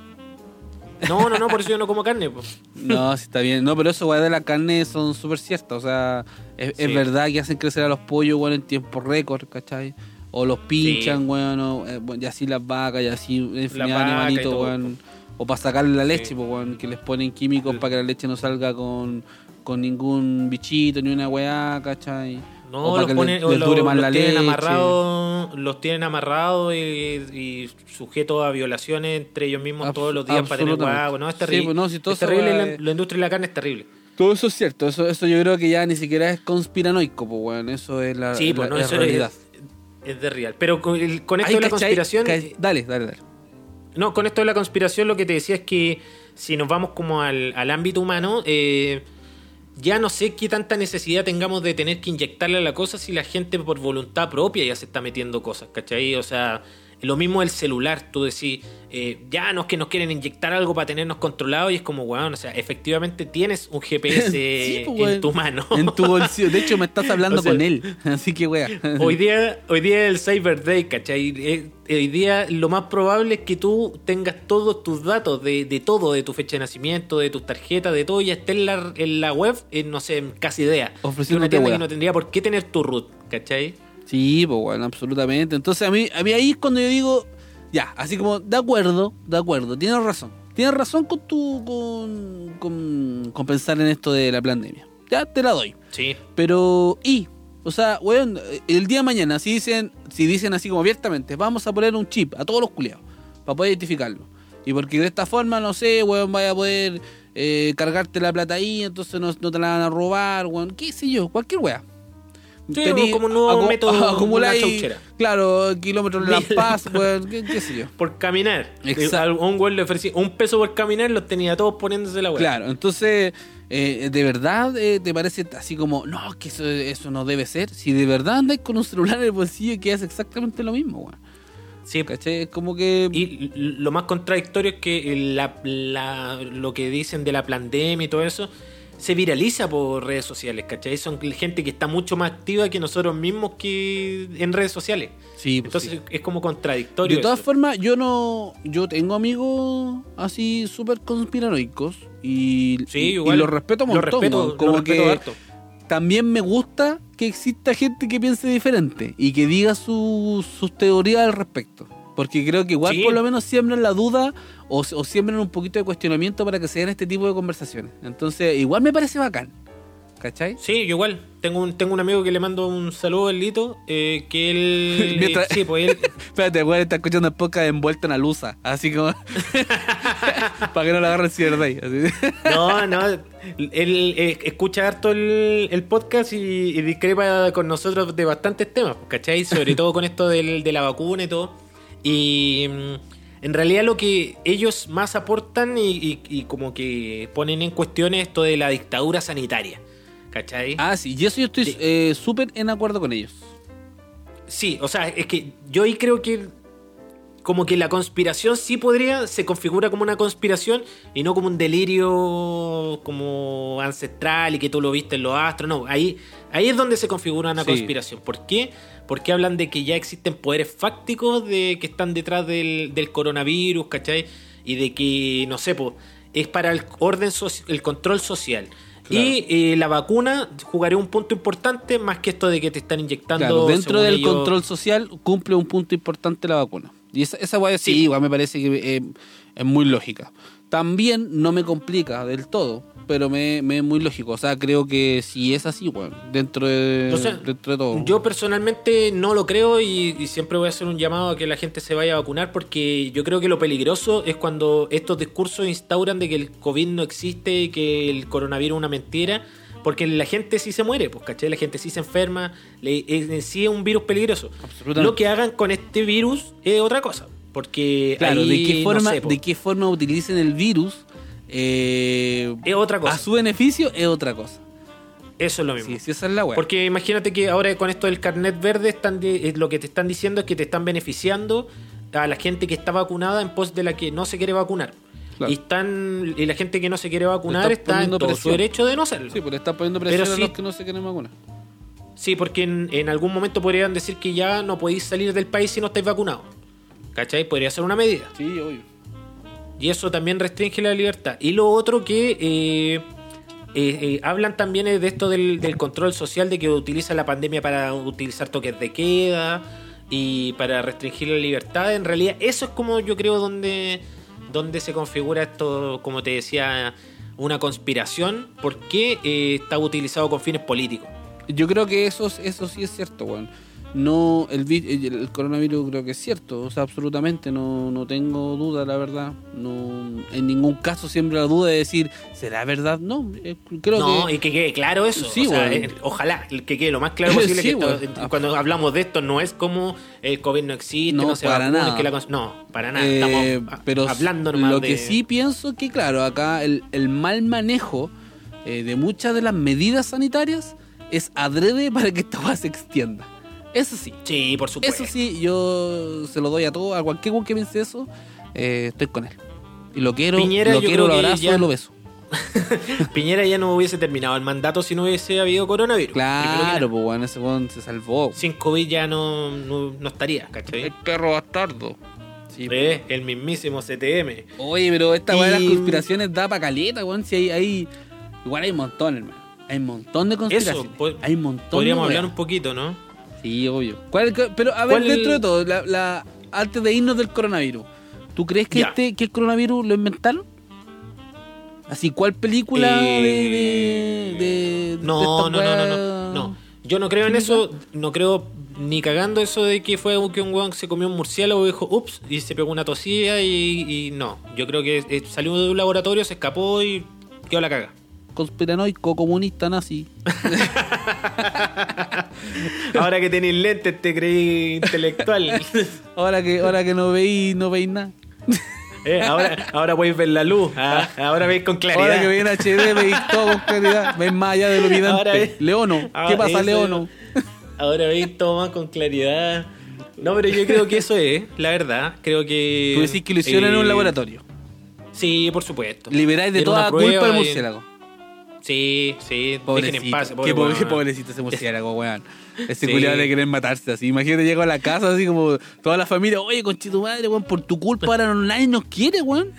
No, no, no, por eso yo no como carne, pues. No, sí está bien. No, pero eso, weón, de la carne son súper ciertas. O sea, es, verdad que hacen crecer a los pollos, weón, en tiempo récord, ¿cachai? O los pinchan, Sí. weón, o, eh, y así las vacas, y así y animalitos, weón. O para sacarle la leche, Sí. pues, weón, que les ponen químicos para que la leche no salga con, con ningún bichito, ni una weá, ¿cachai? O No, para los, que ponen, les- les los la tienen leche. amarrados, los tienen amarrados y, y sujetos a violaciones entre ellos mismos Abs- todos los días para tener guagua. No, es terrible. pues no, si todo es terrible va- la, la industria de la carne es terrible. Todo eso es cierto, eso, eso yo creo que ya ni siquiera es conspiranoico, pues, weón, eso es la, Sí, pues la- no, es eso realidad. es, es de real. Pero con, el- con esto Ay, de la ¿cachai? conspiración, Dale, dale, dale. No, con esto de la conspiración lo que te decía es que si nos vamos como al, al ámbito humano, eh, ya no sé qué tanta necesidad tengamos de tener que inyectarle a la cosa si la gente por voluntad propia ya se está metiendo cosas, ¿cachai? O sea, lo mismo el celular, tú decís, eh, ya no es que nos quieren inyectar algo para tenernos controlados y es como, weón, o sea, efectivamente tienes un GPS Sí, pues, en weón. tu mano. En tu bolsillo. De hecho, me estás hablando O sea, con él. Así que, wea. Hoy día, hoy día es el Cyber Day, ¿cachai? Eh, Hoy día lo más probable es que tú tengas todos tus datos de, de todo, de tu fecha de nacimiento, de tus tarjetas, de todo, ya esté en la, en la web, en, no sé, en casi idea. Ofreciéndote una tienda que no tendría por qué tener tu root, ¿cachai? Sí, pues, bueno, absolutamente. Entonces, a mí, a mí ahí es cuando yo digo, ya, así como, de acuerdo, de acuerdo, tienes razón. Tienes razón con tu. con, con, con pensar en esto de la pandemia. Ya te la doy. Sí. Pero, y, o sea, weón, el día de mañana, si dicen, si dicen así como abiertamente, vamos a poner un chip a todos los culiados para poder identificarlo. Y porque de esta forma, no sé, weón, vaya a poder eh, cargarte la plata ahí, entonces no, no te la van a robar, weón, qué sé yo, cualquier weá. Sí, como un nuevo método, una chauchera. claro, kilómetros de la paz, qué, qué sé yo. Por caminar. Exacto. A un güey le ofrecía un peso por caminar, los tenía todos poniéndose la web. Claro, entonces, eh, ¿de verdad eh, te parece así como, no, que eso, eso no debe ser? Si de verdad andáis con un celular en el bolsillo que hace exactamente lo mismo, weón. Sí, ¿Cachai? Es como que... Y lo más contradictorio es que la- la- lo que dicen de la pandemia y todo eso se viraliza por redes sociales, ¿cachai? Son gente que está mucho más activa que nosotros mismos que en redes sociales. Sí, pues Entonces sí. es como contradictorio. De todas eso. formas, yo no. Yo tengo amigos así súper conspiranoicos y, Sí, y- y igual. los respeto un Lo montón. respeto, lo como respeto que harto. también me gusta que exista gente que piense diferente y que diga su- sus teorías al respecto. Porque creo que igual Sí. por lo menos siembran la duda o, o siembran un poquito de cuestionamiento para que se den este tipo de conversaciones. Entonces, igual me parece bacán. ¿Cachai? Sí, yo igual. Tengo un, tengo un amigo que le mando un saludo al Lito, eh, que él... Mientras- sí, pues él... Espérate, weón, está escuchando el podcast envuelto en la luza. Así como. para que no le agarre el Cyber Day. Así. No, no. Él eh, escucha harto el, el podcast y, y discrepa con nosotros de bastantes temas, ¿cachai? Sobre todo con esto del, de la vacuna y todo. Y mm, en realidad lo que ellos más aportan y, y- y como que ponen en cuestión es esto de la dictadura sanitaria, ¿cachai? Ah, sí, y eso yo estoy eh, súper en acuerdo con ellos. Sí, o sea, es que yo ahí creo que como que la conspiración sí podría, se configura como una conspiración y no como un delirio como ancestral y que tú lo viste en los astros. No, ahí, ahí es donde se configura una Sí. conspiración. ¿Por qué? Porque hablan de que ya existen poderes fácticos de que están detrás del, del coronavirus, ¿cachai? Y de que, no sé, pues, es para el orden, soci- el control social. Claro. Y eh, la vacuna jugaría un punto importante más que esto de que te están inyectando. Claro, dentro del ellos- control social cumple un punto importante la vacuna. Y esa, esa weá sí, Sí. igual me parece que eh, es muy lógica. También no me complica del todo, pero me, me es muy lógico. O sea, creo que si es así, bueno, dentro de, O sea, dentro de todo. Yo personalmente no lo creo y, y siempre voy a hacer un llamado a que la gente se vaya a vacunar porque yo creo que lo peligroso es cuando estos discursos instauran de que el COVID no existe y que el coronavirus es una mentira. Porque la gente sí se muere, pues, ¿cachai? La gente sí se enferma, le, en sí es un virus peligroso. Absolutamente. Lo que hagan con este virus es otra cosa. Porque Claro, ahí, de qué no forma, sé, po, de qué forma utilicen el virus eh, es otra cosa. a su beneficio es otra cosa. Eso es lo mismo. Sí, sí, esa es la weá. Porque imagínate que ahora con esto del carnet verde están de- lo que te están diciendo es que te están beneficiando a la gente que está vacunada en pos de la que no se quiere vacunar. Claro. Y están y la gente que no se quiere vacunar está en todo su derecho de no hacerlo. Sí, le están poniendo presión Pero a sí- los que no se quieren vacunar. Sí, porque en, en algún momento podrían decir que ya no podéis salir del país si no estáis vacunados. ¿Cachai? Podría ser una medida. Sí, obvio. Y eso también restringe la libertad. Y lo otro que eh, eh, eh, hablan también es de esto del, del control social, de que utiliza la pandemia para utilizar toques de queda y para restringir la libertad. En realidad eso es como yo creo donde, donde se configura esto, como te decía, una conspiración, porque eh, está utilizado con fines políticos. Yo creo que eso, eso sí es cierto, weón. No, el, el, coronavirus creo que es cierto, o sea, absolutamente, no, no tengo duda, la verdad. No, en ningún caso siempre la duda de decir, ¿será verdad? No, eh, creo no, que... y que quede claro eso. Sí, o sea, weón. eh, ojalá que quede lo más claro posible. Sí, que esto- weón. cuando hablamos de esto, no es como el COVID no existe, no, No, se para vacuna, nada. que la no, para nada. Eh, Estamos pero hablando nomás lo de- que sí pienso que, claro, acá el, el mal manejo eh, de muchas de las medidas sanitarias es adrede para que esta se extienda. Eso sí. Sí, por supuesto. Eso sí, yo se lo doy a todo, a cualquier que piense eso, eh, estoy con él. Y lo quiero, Piñera, lo quiero, lo abrazo ya- y lo beso. Piñera ya no hubiese terminado el mandato si no hubiese habido coronavirus. Claro, pues bueno, ese weón se salvó. Sin COVID ya no, no, no estaría, ¿cachai? perro bastardo. Sí, Eh, el mismísimo CTM. Oye, pero esta weá de las Y- conspiraciones da pa' caleta, weón. Si hay, hay. Igual hay un montón, hermano. Hay un montón de conspiraciones. Eso, po- hay un montón Podríamos de hablar un poquito, ¿no? Sí, obvio. ¿Cuál- cu- pero a ver, ¿Cuál- dentro de todo, la, la- antes de irnos del coronavirus, ¿tú crees que Ya. este que el coronavirus lo inventaron? Así, ¿cuál película Eh, de, de, de- de No, no, no, no, no, no. Yo no creo en eso, no creo ni cagando eso de que fue que un weón se comió un murciélago y dijo, ups, y se pegó una tosilla y, y no. Yo creo que eh, salió de un laboratorio, se escapó y quedó la caga. Conspiranoico, comunista, nazi. Ahora que tenéis lentes te creí intelectual. Ahora que, ahora que no veis, no veis nada. Eh, ahora, ahora podéis ver la luz, ah, ahora veis con claridad. Ahora que veis en HD, veis todo con claridad. Veis más allá de lo Ahora evidente. Leono, Ah, ¿qué pasa, eso- Leono? Ahora veis todo más con claridad. No, pero yo creo que eso es, la verdad. Creo que. Tú decís que lo hicieron en un laboratorio. Sí, por supuesto. Liberáis de Era toda culpa al murciélago. Sí, sí, dejen Pobrecito. en paz. qué, pobre weón. pobrecito ese murciélago, weón. Ese Sí. culiado de querer matarse así. Imagínate, llego a la casa así como toda la familia, oye, conchito madre, weón, por tu culpa ahora nadie nos quiere, weón.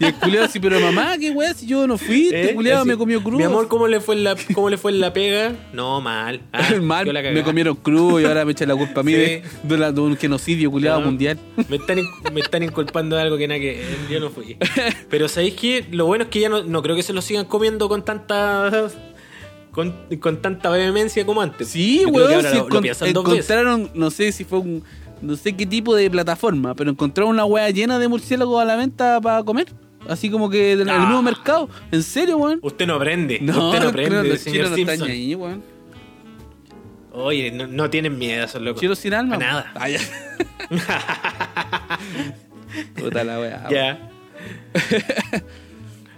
Y el culiado así, pero mamá, qué weón, si yo no fui, este ¿Eh? culiado me comió crudo. Mi amor, ¿cómo le fue en la, cómo le fue en la pega? No, mal. Ah, Mal, yo la me comieron crudo y ahora me echan la culpa a mí Sí. de, de la- de un genocidio culiado No. mundial. Me están, me están inculpando de algo que nada que yo no fui. Pero ¿sabéis qué? Lo bueno es que ya no, no creo que se lo sigan comiendo con tanta con, con tanta vehemencia como antes. Sí, weón. lo veces. encontraron, no sé si fue un. No sé qué tipo de plataforma, pero encontraron una wea llena de murciélagos a la venta para comer. Así como que del Ah. mismo mercado. ¿En serio, weón? Usted no aprende. No, usted no creo aprende, señor chinos no están ahí, weón. Oye, no, no tienen miedo esos locos. Chinos sin alma. A nada. Ah, ya. Puta la wea. Ya.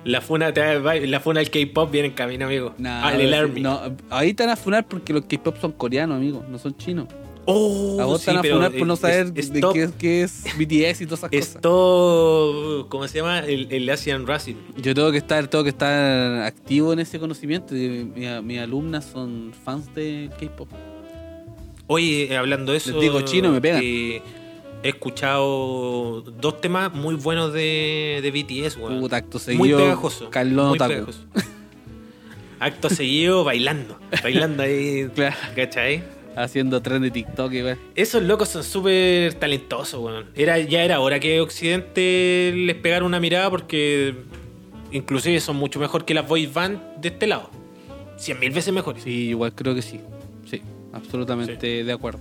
la funa, te va- la funa del K-pop viene en camino, amigo. No, ah, el Army. no, ahí te van a funar porque los K-pop son coreanos, amigo, no son chinos. Oh, a vos sí, te van a funar por no saber es- de qué, es- qué es BTS y todas esas cosas. Esto, ¿cómo se llama? El, el Asian Racing. Yo tengo que estar, tengo que estar activo en ese conocimiento. y Mi, mis alumnas son fans de K-pop. Oye, eh, hablando de eso. Les digo chino, me pegan. eh, he escuchado dos temas muy buenos de, de BTS, weón. Puta, acto Muy seguido. pegajoso. Carlón muy Otaku. pegajoso. Acto seguido bailando. Bailando ahí. Claro. ¿Cachai? Haciendo tren de TikTok y. Esos locos son súper talentosos, weón. Era, ya era hora que Occidente les pegara una mirada porque inclusive son mucho mejor que las voice band de este lado. Cien mil veces mejores. Sí, igual creo que sí. Sí, absolutamente de acuerdo.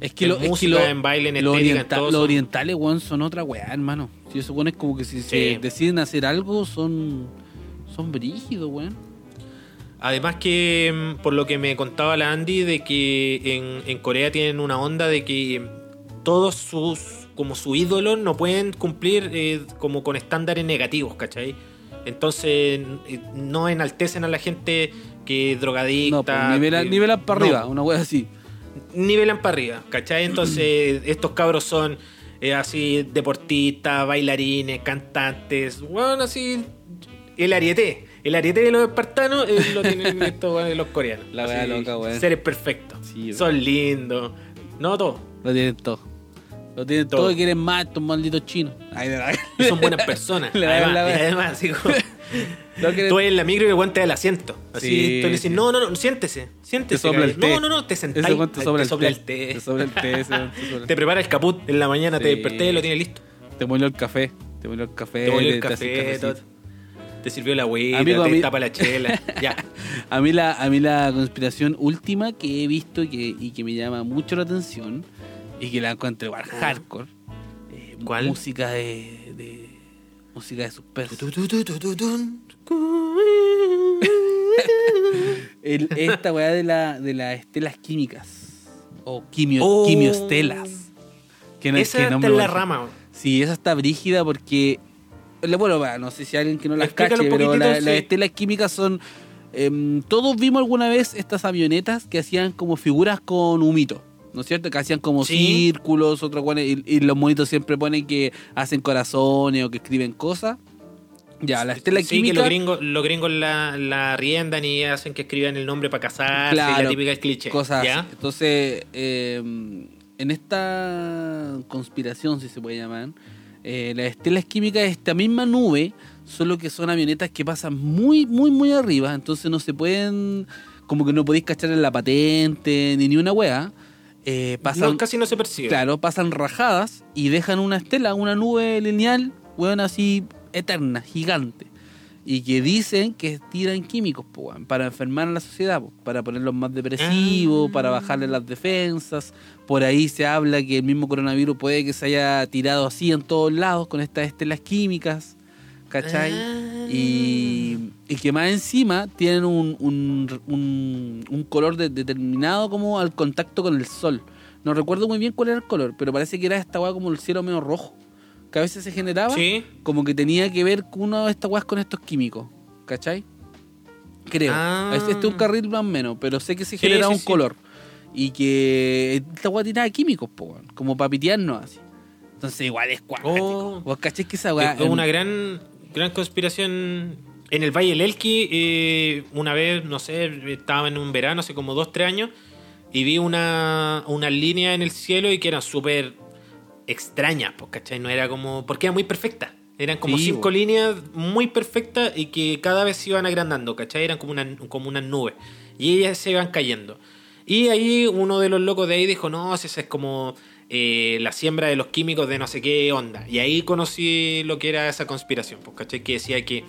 Es que lo, es que música, lo- en baile, en lo estética, en orienta- todo los son- orientales, weón, son otra weá, hermano. Si eso, weón, es como que si se deciden hacer algo, son. Son brígidos, weón. Además que, mm, por lo que me contaba la Andy, de que en, en Corea tienen una onda de que todos sus, como su ídolo, no pueden cumplir eh, como con estándares negativos, ¿cachai? Entonces eh, no enaltecen a la gente que es drogadicta. No, pues nivelan, que- nivelan para no, arriba, una weá así. nivelan para arriba, ¿cachai? Entonces estos cabros son eh, así deportistas, bailarines, cantantes, bueno, así el ariete. El ariete de los espartanos eh, lo tienen estos los coreanos. La wea Así, loca, weón. Seres perfectos. Sí, son lindos. No todos. Lo tienen todo. Lo tienen todo, Todo. y quieren más estos malditos chinos. Ay, de verdad. Y son buenas personas. Le además, la y además, así como, quieren- tú en la micro y el guante del asiento. Así Sí, tú le dices, no, no, no, siéntese. Te Siéntese. sopla el caballero. té. No, no, no, te weón te te el, té. el té. Te sopla el té. te Te prepara el caput en la mañana, te desperté y lo tiene listo. Te molió el café. Te molió el café. Te volvió el te café, cafecito. todo. Te sirvió la agüita, Amigo, a te mí- tapa la chela. ya. A mí la, a mí la conspiración última que he visto y que, y que me llama mucho la atención y que la encuentro igual hardcore. eh, ¿Cuál? Música de, de música de suspenso. El- esta weá de la de las estelas químicas o quimio, Oh. quimioestelas. Que no- Esa que está en la rama. Sí, esa está brígida porque. Bueno, va, no sé si alguien que no las Explícalo cache, pero la- sí. las estelas químicas son. em, todos vimos alguna vez estas avionetas que hacían como figuras con humito. ¿No es cierto? Que hacían como Sí. círculos, otros y, y los monitos siempre ponen que hacen corazones o que escriben cosas. Ya, la estela sí, que los gringos, los gringos la, la riendan y hacen que escriban el nombre para casarse. Claro, la típica cliché. cosas ¿ya? Entonces, eh, en esta conspiración, si se puede llamar, eh, las estelas químicas es esta misma nube, solo que son avionetas que pasan muy, muy, muy arriba, entonces no se pueden, como que no podéis cachar en la patente ni ni una wea. Eh, pasan, No, casi no se percibe. claro, pasan rajadas y dejan una estela, una nube lineal, weón, así eterna, gigante. Y que dicen que tiran químicos po, para enfermar a la sociedad, po, para ponerlos más depresivos, Ah. para bajarle las defensas. Por ahí se habla que el mismo coronavirus puede que se haya tirado así en todos lados con estas estelas químicas, ¿cachai? Ah. Y, y que más encima tienen un, un, un- un color de- determinado como al contacto con el sol. No recuerdo muy bien cuál era el color, pero parece que era esta weá como el cielo medio rojo. Que a veces se generaba Sí. como que tenía que ver con una de estas weas con estos químicos. ¿Cachai? Creo. Ah. Este este es un carril más o menos, pero sé que se Sí, generaba sí, un color. Y que esta wea tiraba químicos, po, como para pitearnos así. Entonces igual es cuático. Oh. ¿Vos cachai que esa wea... Es una gran, gran conspiración. En el Valle del Elqui, eh, una vez, no sé, estaba en un verano, hace como dos, tres años, y vi una, una línea en el cielo y que eran súper extrañas, pues, ¿cachai? No era como. Porque era muy perfecta. Eran como Sí, cinco bo. líneas muy perfectas y que cada vez se iban agrandando, ¿cachai? Eran como, una, como unas nubes. Y ellas se iban cayendo. Y ahí uno de los locos de ahí dijo, no, esa es como eh, la siembra de los químicos de no sé qué onda. Y ahí conocí lo que era esa conspiración, pues, ¿cachai? Que decía que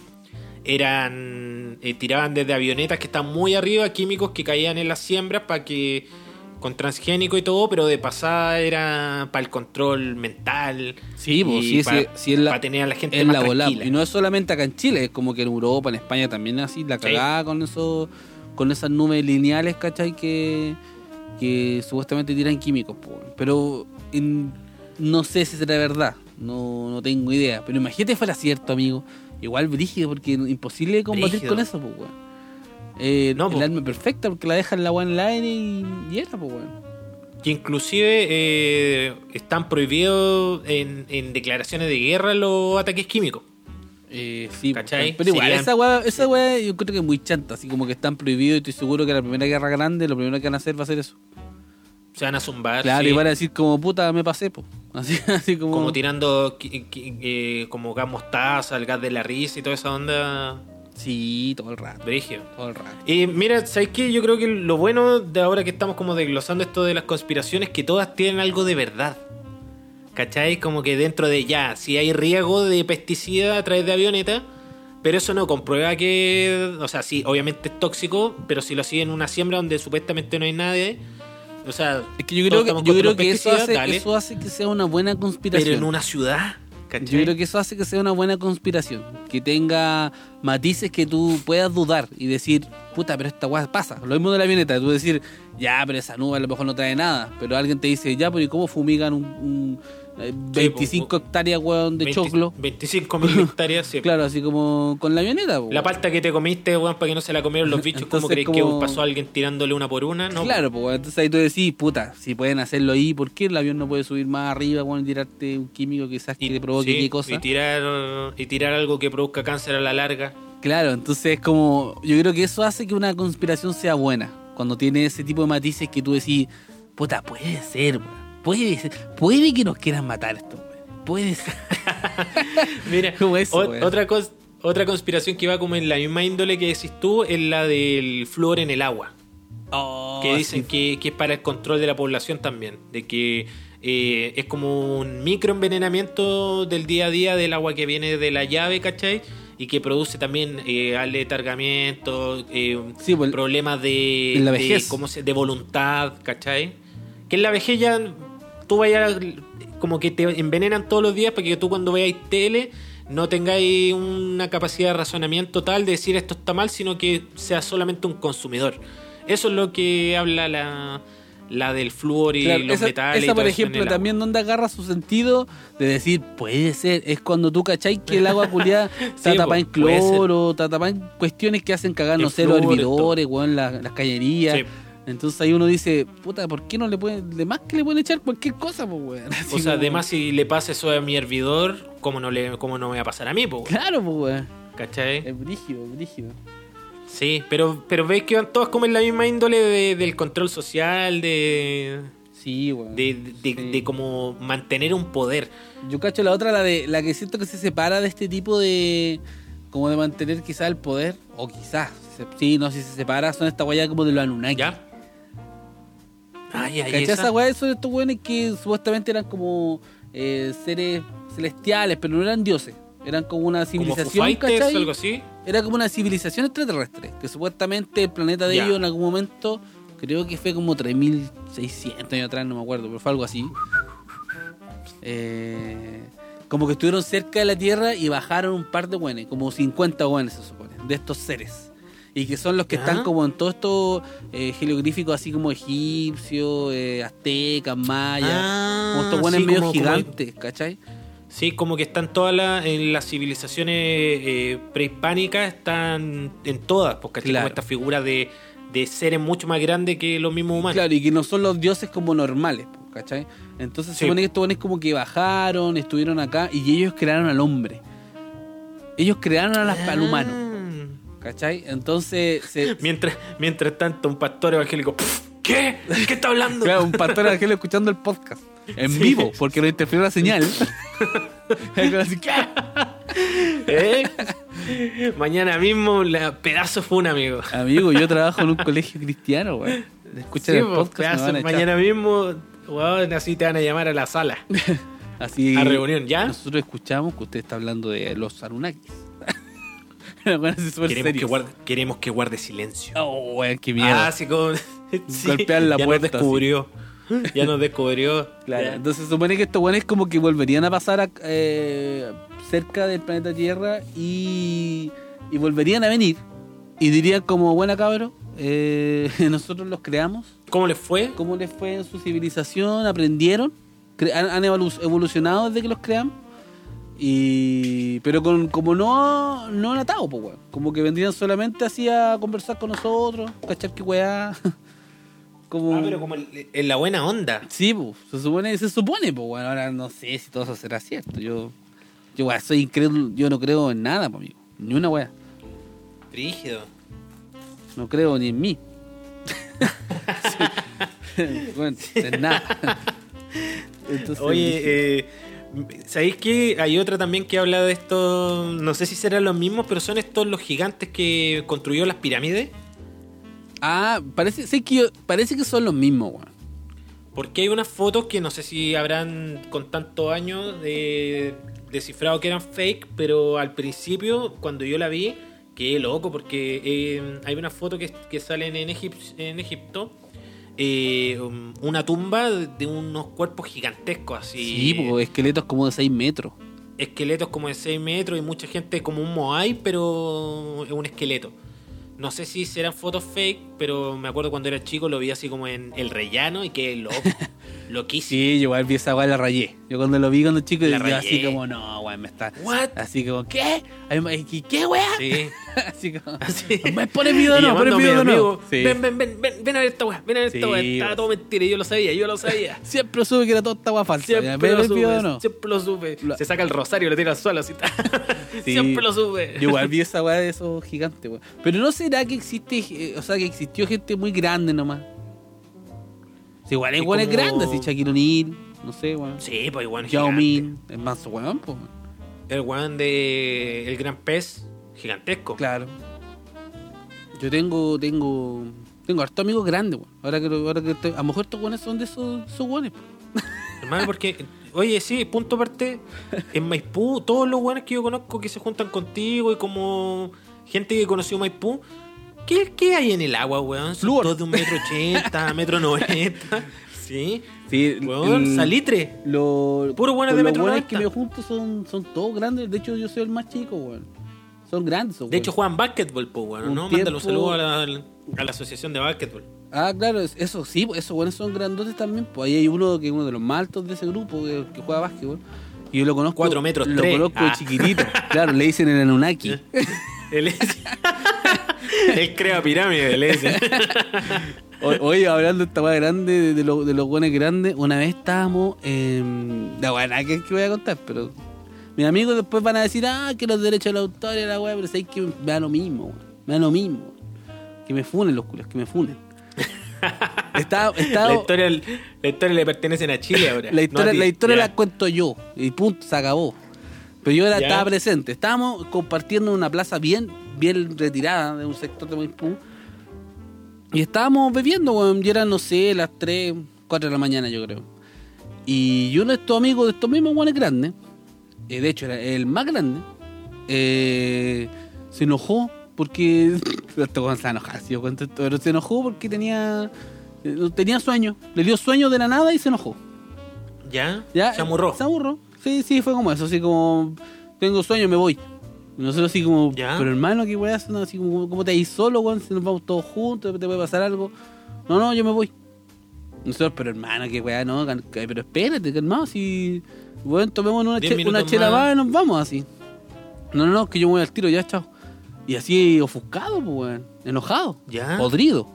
eran eh, tiraban desde avionetas que están muy arriba químicos que caían en las siembras para que con transgénico y todo, pero de pasada era para el control mental. Sí, pues, sí, para, sí, sí, es la- tener a la gente Es más la tranquila. Y no es solamente acá en Chile, es como que en Europa, en España también así, la cagada con eso, con esas nubes lineales, ¿cachai? Que, que supuestamente tiran químicos, po, pero en- no sé si será verdad, no, no tengo idea. Pero imagínate fuera cierto, amigo. Igual brígido, porque imposible combatir Brígido. con eso, pues. Eh, No, el po. arma perfecta porque la dejan la el aire y, y era, pues, weón. Que inclusive eh, están prohibidos en, en declaraciones de guerra los ataques químicos. Eh, sí, ¿Cachai? pero igual, Serían- esa weá, esa weá yo creo que es muy chanta, así como que están prohibidos y estoy seguro que la primera guerra grande lo primero que van a hacer va a ser eso. Se van a zumbar. Claro, sí. y van a decir como puta me pasé, po. Así, así como... como tirando eh, como gas mostaza, el gas de la risa y toda esa onda. Sí, todo el rato, Brigio. todo el rato. Y mira, ¿sabes qué? Yo creo que lo bueno de ahora que estamos como desglosando esto de las conspiraciones, que todas tienen algo de verdad. ¿Cachai? Como que dentro de ya, si hay riesgo de pesticida a través de avioneta, pero eso no comprueba que, o sea, sí, obviamente es tóxico, pero si lo hacía en una siembra donde supuestamente no hay nadie, o sea, Es que yo creo que, estamos yo creo que eso, pesticidas, hace, dale, eso hace que sea una buena conspiración. pero en una ciudad, Yo creo que eso hace que sea una buena conspiración. Que tenga matices que tú puedas dudar y decir, puta, pero esta weá pasa. Lo mismo de la avioneta. Tú decir, ya, pero esa nube a lo mejor no trae nada. Pero alguien te dice, ya, pero ¿y cómo fumigan un, eh, 25 hectáreas, weón, de 20 choclo? 25 mil hectáreas, sí. Claro, así como con la avioneta. po, La palta que te comiste, weón, para que no se la comieron los bichos, ¿cómo Entonces, crees como- que pasó alguien tirándole una por una? No, Claro, pues, entonces ahí tú decís, puta, si pueden hacerlo ahí, ¿por qué el avión no puede subir más arriba, weón, y tirarte un químico quizás que te provoque sí, qué cosa? Y tirar, y tirar algo que produzca cáncer a la larga. Claro, entonces es como. Yo creo que eso hace que una conspiración sea buena. Cuando tiene ese tipo de matices que tú decís, puta, puede ser, weón. Puede ser. Puede que nos quieran matar esto. Puede ser. Mira, Como eso, o- weón. otra, cos- otra conspiración que va como en la misma índole que decís tú es la del flúor en el agua. Oh, que dicen sí. que, que es para el control de la población también. De que eh, es como un microenvenenamiento del día a día del agua que viene de la llave, ¿cachai? Y que produce también eh, aletargamiento, eh, Sí, pues, problemas de, la de-. ¿cómo se- de voluntad, ¿cachai? Que en la vejez ya tú vayas, como que te envenenan todos los días para que tú cuando veáis tele no tengáis una capacidad de razonamiento tal de decir esto está mal, sino que seas solamente un consumidor. Eso es lo que habla la, la del flúor y Claro, los esa, metales. esa, por ejemplo, también donde agarra su sentido de decir, puede ser, es cuando tú cachai que el agua culiada está Sí, tapada en cloro, está tapada en cuestiones que hacen cagar, no sé, los hervidores, weón, las, las cañerías. Sí. Entonces ahí uno dice, puta, ¿por qué no le pueden, de más que le pueden echar cualquier cosa, pues, weón? O sea, además si le pasa eso a mi hervidor, ¿cómo no, le, cómo no me va a pasar a mí? po, Claro, pues, weón. ¿Cachai? Es brígido, brígido. Sí, pero, pero veis que van todos como en la misma índole de- del control social, de, Sí, weón. de, de, Sí. de como mantener un poder. Yo cacho la otra, la de la que siento que se separa de este tipo de. como de mantener quizás el poder. O quizás. Sí, no, si se separa, son esta guaya como de los Anunnaki. ¿Ya? Ay, ay, ¿Cachai esa. weá? Son estos weones que supuestamente eran como eh, seres celestiales, pero no eran dioses. Eran como una Como civilización, Fighters, ¿cachai? algo así. Era como una civilización extraterrestre. Que supuestamente el planeta de ellos en algún momento, creo que fue como 3600 años atrás, no me acuerdo, pero fue algo así. Eh, como que estuvieron cerca de la Tierra y bajaron un par de buenos, como 50 buenos se supone, de estos seres. Y que son los que están como en todos estos eh, así como egipcios, eh, aztecas, mayas. Ah, como estos buenos sí, medio como- como- gigantes, ¿cachai? Sí, como que están todas las, en las civilizaciones eh, prehispánicas, están en todas, porque Claro. como estas figuras de, de seres mucho más grandes que los mismos humanos. Claro, y que no son los dioses como normales, po, ¿cachai? Entonces se supone que estos buenos como que bajaron, estuvieron acá y ellos crearon al hombre. Ellos crearon a las- al humano, Ah. ¿Cachai? Entonces, se, Mientras, mientras tanto, un pastor evangélico, "Pff, ¿qué? ¿Qué está hablando? claro, un pastor evangélico escuchando el podcast en Sí. vivo, porque lo interfirió la señal. ¿Eh? Mañana mismo, la pedazo fue un amigo. Amigo, yo trabajo en un colegio cristiano, güey. Escuchan Sí, el podcast, pedazo, mañana mismo, weón, así te van a llamar a la sala. Así, A reunión, ¿ya? Nosotros escuchamos que usted está hablando de los Anunnakis. Queremos que, guarde, queremos que guarde silencio. Oh, weón, qué miedo. Ah, así como. sí, Golpean la ya puerta, nos descubrió. Ya nos descubrió. Claro, Ya. entonces se supone que estos weones como que volverían a pasar a- eh, cerca del planeta Tierra y, y volverían a venir y dirían como, buena cabro, eh, nosotros los creamos, ¿Cómo les fue? ¿cómo les fue en su civilización? ¿Aprendieron? ¿Han, han evolu- evolucionado desde que los creamos? Y pero con como no no han atado, pues weón. Como que vendrían solamente así a conversar con nosotros, cachar qué weá. como Ah, pero como el- en la buena onda. Sí, pues, se supone, se supone, pues, bueno, ahora no sé si todo eso será cierto. Yo, yo, weá, soy incrédulo, yo no creo en nada, pues, amigo. Ni una weá. Rígido. No creo ni en mí. Sí. bueno, en nada. Entonces, Oye, eh, ¿sabéis que hay otra también que habla de esto? No sé si serán los mismos, pero son estos los gigantes que construyó las pirámides. ah, parece, sé que yo- parece que son los mismos, weón. Porque hay unas fotos que no sé si habrán con tantos años de descifrado que eran fake, pero al principio, cuando yo la vi, qué loco, porque eh, hay una foto que, que salen en, Egip- en Egipto, eh, um, una tumba de unos cuerpos gigantescos, así. Sí, pues, esqueletos como de 6 metros. esqueletos como de 6 metros y mucha gente como un Moai, pero es un esqueleto. No sé si serán fotos fake, pero me acuerdo cuando era chico lo vi así como en el rellano y qué loco. Loquísimo. Sí, yo igual vi esa weá la rayé. Yo cuando lo vi cuando chico, La yo así como, no, weón, me está. What? Así como, ¿qué? ¿Qué, weá? Sí. Así como, Así. ¿Me pone video o Y no? ¿Pone llamando a video o mi no? Sí. Ven, ven, ven, ven, ven a ver esta weá, ven a ver esta weá. Estaba todo mentira yo lo sabía, yo lo sabía. Siempre supe que era toda esta weá falsa. Siempre ya, ¿Pero lo supe, no? siempre lo supe. Se saca el rosario y lo tira al suelo así. Sí. Siempre lo supe. Yo igual vi esa weá de esos gigantes, weón. Pero no será que existe, eh, o sea, que existió gente muy grande nomás. Si igual Y weones como- grandes, así Shaquille O'Neal, no sé, weón. Sí, pues igual. Yao gigante. Min, es más weón, pues. El weón de El Gran Pez, gigantesco. Claro. Yo tengo, tengo, tengo harto amigos grandes, weón. Ahora que, ahora que te- a lo mejor estos weones son de esos, esos weones. Hermano, porque, oye, sí, punto aparte, en Maipú, todos los buenos que yo conozco que se juntan contigo y como gente que conoció Maipú, ¿qué, qué hay en el agua, weón? Son todos de un metro ochenta, metro noventa, ¿sí? Sí, Weón, el- salitre. Lo, Puro buenos con de los metro 90. que me junto son, son todos grandes. De hecho, yo soy el más chico, weón. Son grandes, esos De hecho, weones. juegan básquetbol, pues, weón, Un ¿no? Tiempo- saludo a la, a la asociación de básquetbol. Ah, claro, es- eso sí, esos buenos son grandotes también. Pues ahí hay uno que es uno de los más altos de ese grupo que, que juega básquetbol. Y yo lo conozco. Cuatro metros Lo tres. conozco Ah. chiquitito. Claro, le dicen el Anunnaki. Él es... Él crea pirámides, es. O- Oye, hablando de esta weá grande, de, de lo- de los buenos grandes, una vez estábamos en. La weá, que, que voy a contar, pero. Mis amigos después van a decir, ah, que los derechos del autor y la weá, pero sabéis que me da lo mismo, weón. Me da lo mismo. Que me funen los culos, que me funen. Estaba, estaba, La historia, la historia le pertenece a Chile ahora. la historia, no a ti. la, historia la cuento yo. Y punto, se acabó. Pero yo era, Ya. estaba presente. Estábamos compartiendo una plaza bien, bien retirada de un sector de Maipú. Y estábamos bebiendo, weón. Y eran, no sé, las 3, 4 de la mañana, yo creo. Y uno de estos amigos, de estos mismos guanes grandes, eh, de hecho era el más grande, eh, se enojó porque. Este se esto, pero se enojó porque tenía. eh, Tenía sueño. Le dio sueño de la nada y se enojó. ¿Ya? ¿Ya? Se amurró. Se amurró. Sí, sí, fue como eso, así como, tengo sueño, me voy. Y nosotros así como, Ya. pero hermano, ¿qué weá? No, así como, ¿cómo te vas solo, weón? Si nos vamos todos juntos, te puede pasar algo. No, no, yo me voy. Nosotros, pero hermano, qué weá, no, pero espérate, calmado, si, bueno, tomemos una, che- una chela más. y nos vamos así. No, no, no, que yo me voy al tiro, ya, chao. Y así ofuscado, pues, weón, enojado, Ya. podrido.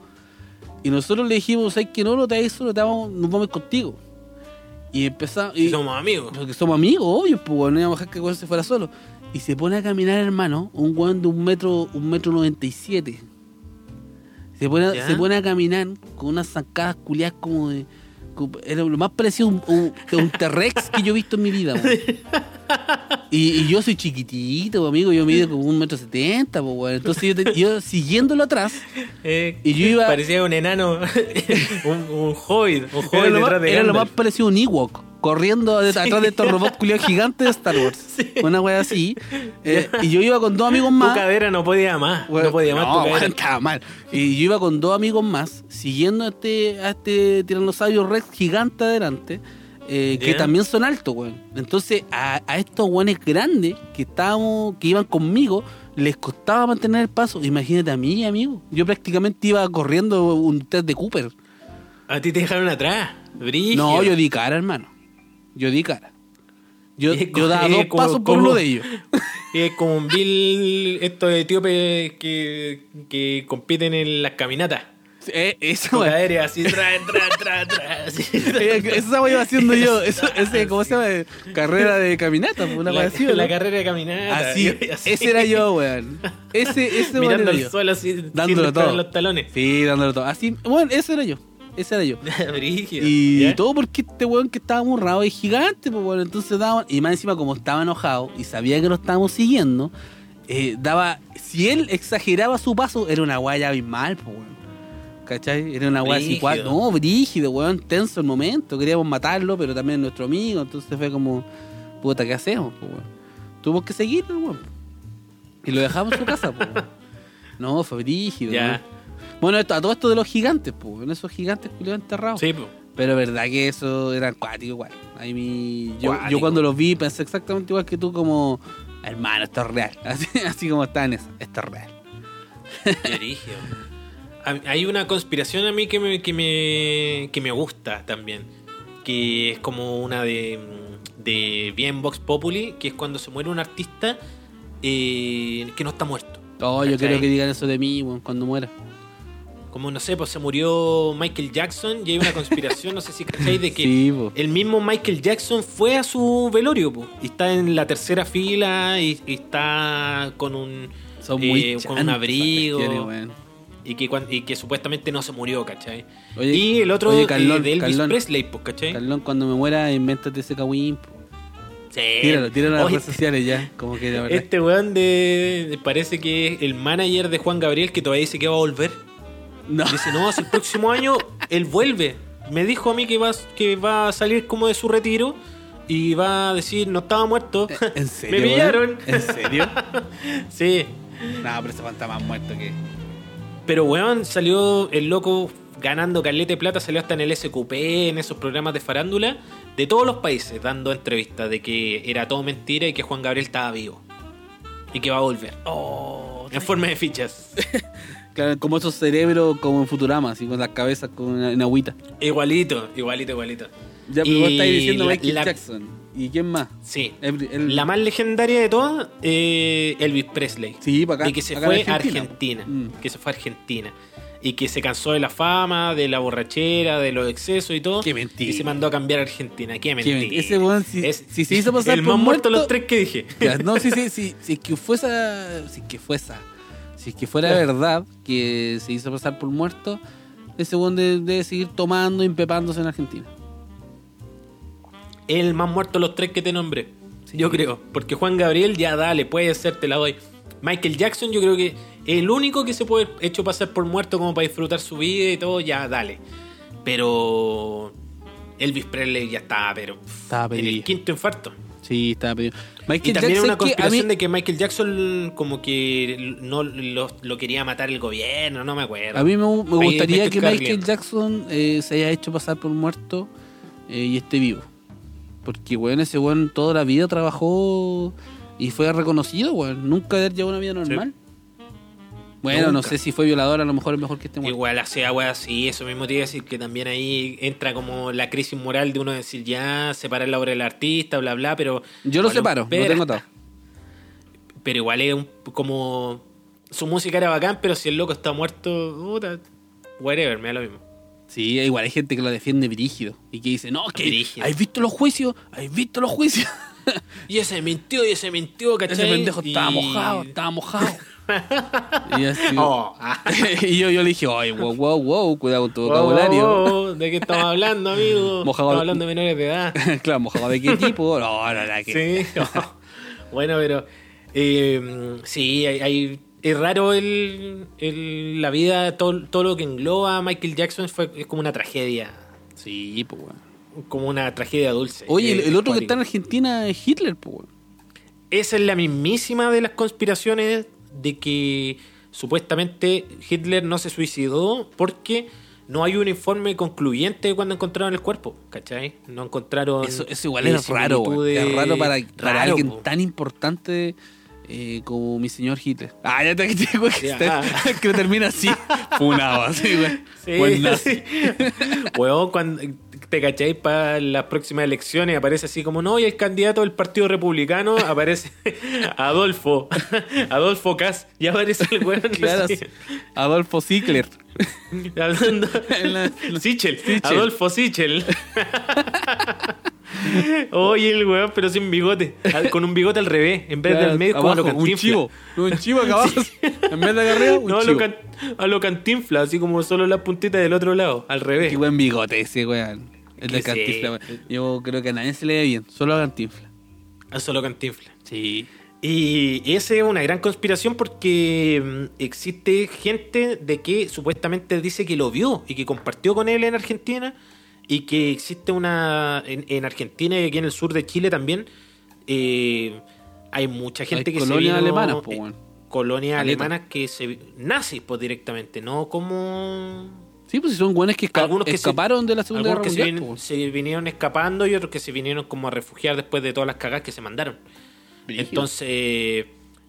Y nosotros le dijimos, ¿sabes que no, te vayas solo, te vamos, nos vamos contigo. Y empezamos. Y, somos amigos. porque somos amigos, obvio, pues no íbamos a dejar que el weón se fuera solo. Y se pone a caminar, hermano, un weón de un metro, un metro noventa y siete. Se pone, se pone a caminar con unas zancadas culiadas como de. Era lo más parecido a un, un, a un T-Rex que yo he visto en mi vida. Y, y yo soy chiquitito, amigo, yo mido como un metro setenta. Entonces yo, yo siguiéndolo atrás, Eh, Y yo iba- Parecía un enano, un, un hobbit, un era lo, más, de era lo más parecido a un Ewok. Corriendo de- atrás de estos robots culiados gigantes de Star Wars. Una wea así. Eh, y yo iba con dos amigos Tu más. cadera no podía más. No podía más no, tu cadera. estaba mal. Y yo iba con dos amigos más, siguiendo a este, a este tiranosaurio Rex gigante adelante, eh, que también son altos, weón. Entonces, a, a estos weones grandes que estábamos, que iban conmigo, les costaba mantener el paso. Imagínate a mí, amigo. Yo prácticamente iba corriendo un test de Cooper. A ti te dejaron atrás. Brígido. No, yo di cara, hermano. Yo di cara. Yo, Es yo daba dos como- pasos por como- uno de ellos. Es como un Bill, estos etíopes que, que compiten en las caminatas. Eh, wea- aérea así, tra, tra, tra, tra, así. Eh, Esa wea iba haciendo yo. Eso, ese, ¿Cómo se llama? Carrera de caminata. pues, Una la, wea así, ¿o la no? carrera de caminata. Así, ese era yo, weón. Ese, ese Mirando al yo. suelo así, sin Dándolo entrar todo. los talones. Sí, dándolo todo. Así, bueno, ese era yo. Ese era yo. Y ¿Ya? todo porque este weón que estaba murrado es gigante, pues bueno, entonces daba, y más encima como estaba enojado y sabía que lo estábamos siguiendo, eh, daba, si él exageraba su paso, era una guaya abismal, pues weón. ¿Cachai? Era una guaya así, no, brígido, weón, tenso el momento, queríamos matarlo, pero también nuestro amigo, entonces fue como, puta, ¿qué hacemos, pues weón? Tuvimos que seguirlo, weón. Y lo dejamos en su casa, pues. No, fue brígido, weón. Bueno, esto, a todo esto de los gigantes, pues, weón, esos gigantes culiados enterrados. Sí, po. Pero verdad que eso era acuático igual. Ahí mi, yo, cuando los vi pensé exactamente igual que tú como, hermano, esto es real. Así, así como está en eso, esto es real. Qué Hay una conspiración a mí que me, que me, que me gusta también. Que es como una de, de bien Vox Populi, que es cuando se muere un artista eh, que no está muerto. Oh, yo quiero que digan eso de mí cuando muera. Como no sé, pues se murió Michael Jackson y hay una conspiración, no sé si cacháis, de que Sí, po. el mismo Michael Jackson fue a su velorio, po, y está en la tercera fila y, y está con un Son muy eh, con un abrigo y que, y que supuestamente no se murió, ¿cachai? Oye, y el otro oye, eh, Carlón, de Elvis Carlón. Presley, pues, ¿cachai? Carlón, cuando me muera, invéntate ese po. Sí. Tíralo, tíralo a las Oye, redes sociales ya. Como que la verdad. Este weón de, parece que es el manager de Juan Gabriel que todavía dice que va a volver. No. Dice, no, si el próximo año él vuelve. Me dijo a mí que va, que va a salir como de su retiro y va a decir, no estaba muerto. ¿En serio? Me pillaron. ¿En serio? sí. no, pero ese está más muerto que. Pero weón, salió el loco ganando calete de plata, salió hasta en el SQP, en esos programas de farándula, de todos los países, dando entrevistas de que era todo mentira y que Juan Gabriel estaba vivo. Y que va a volver. Oh, En forma de fichas. Claro, como esos cerebros como en Futurama, así con las cabezas con en agüita. igualito, igualito, igualito. Ya, pero vos Y estáis diciendo la- Michael la- Jackson. ¿Y quién más? Sí. El- el- La más legendaria de todas, eh, Elvis Presley. Sí, para acá. y que se fue a Argentina. Mm. Que se fue a Argentina. Y que se cansó de la fama, de la borrachera, de los excesos y todo. Qué mentira. Y se mandó a cambiar a Argentina. Qué mentira. mentira. Ese weón, si- Es si se hizo pasar El por más muerto de los muerto- tres que dije. Ya, no, sí, sí, sí. Si es que fuese. Si es que fuese. Si es que fuera verdad que se hizo pasar por muerto, ese weón de- debe seguir tomando y empepándose en Argentina. El más muerto de los tres que te nombré. Yo creo. Porque Juan Gabriel, ya dale, puede ser, te la doy. Michael Jackson, yo creo que el único que se puede hecho pasar por muerto como para disfrutar su vida y todo, ya dale. Pero Elvis Presley ya está, pero Estaba en el quinto infarto. Sí, estaba pedido. Y también Jackson, una que a mí- conspiración de que Michael Jackson como que no lo, lo quería matar el gobierno, no me acuerdo. A mí me, gustaría que Michael. Jackson eh, se haya hecho pasar por muerto eh, y esté vivo. Porque, weón, ese weón toda la vida trabajó y fue reconocido, weón. Nunca haber llevado una vida normal. Bueno, no sé si fue violador, a lo mejor es mejor que esté muerto. Igual hace agua así, eso mismo te iba a decir que también ahí entra como la crisis moral de uno decir ya, separar la obra del artista, bla, bla, pero... Yo lo separo, lo tengo atado. Pero igual es un, como... Su música era bacán, pero si el loco está muerto, puta, whatever, me da lo mismo. Sí, igual hay gente que lo defiende brígido y que dice, no, que Brígido. ¿has visto los juicios? ¿Has visto los juicios? Y ese mintió, y ese mintió, ¿cachai? Ese pendejo estaba mojado, estaba mojado. Y así- Oh, y yo, yo le dije, ay, wow, wow, wow, cuidado con tu Wow, vocabulario. wow, ¿De qué estamos hablando, amigo? Mojado- Estamos hablando de menores de edad. claro, mojado de qué tipo. No, no, no, que... Sí. bueno, pero eh, sí, hay, hay- es raro el, el- la vida, todo, todo lo que engloba a Michael Jackson fue, es como una tragedia. Sí, pues, weón. como una tragedia dulce. Oye, el, Eh, el otro que está en Argentina es Hitler, pues. Esa es la mismísima de las conspiraciones de que supuestamente Hitler no se suicidó porque no hay un informe concluyente de cuando encontraron el cuerpo, ¿cachai? No encontraron... Eso, eso igual es raro, Es raro para, alguien po. tan importante eh, como mi señor Hitler. Ah, ya te güey, que, que termina así. Funado, así, güey. Sí, Buen nazi. sí. Weón, cuando te cacháis para las próximas elecciones, aparece así como, no, y el candidato del Partido Republicano aparece Adolfo, Adolfo Cas, y aparece el weón. Claro, así, Adolfo hablando- la- Sichel, Sichel. Adolfo Sichel. Oye, el weón, pero sin bigote, con un bigote al revés, en vez Claro, del medio, como a lo un chivo. Un chivo acá abajo. En vez de arriba, un No, a chivo. lo, can- a lo cantinfla, así como solo las puntitas del otro lado, al revés. Qué buen bigote ese, weón. El de. Cantinfla. Yo creo que a nadie se le ve bien, solo a Cantinfla. A solo cantinfla. Sí. Y esa es una gran conspiración porque mm, existe gente de que supuestamente dice que lo vio y que compartió con él en Argentina y que existe una en, en Argentina y aquí en el sur de Chile también eh, hay mucha gente Hay que se vino, alemanas, po, eh, weón. colonias alemanas que se nazis pues directamente no como Sí, pues son buenos que, Algunos que se- escaparon de la Segunda Guerra se, Mundial. vin- se vinieron escapando y otros que se vinieron como a refugiar después de todas las cagadas que se mandaron Brígido. entonces,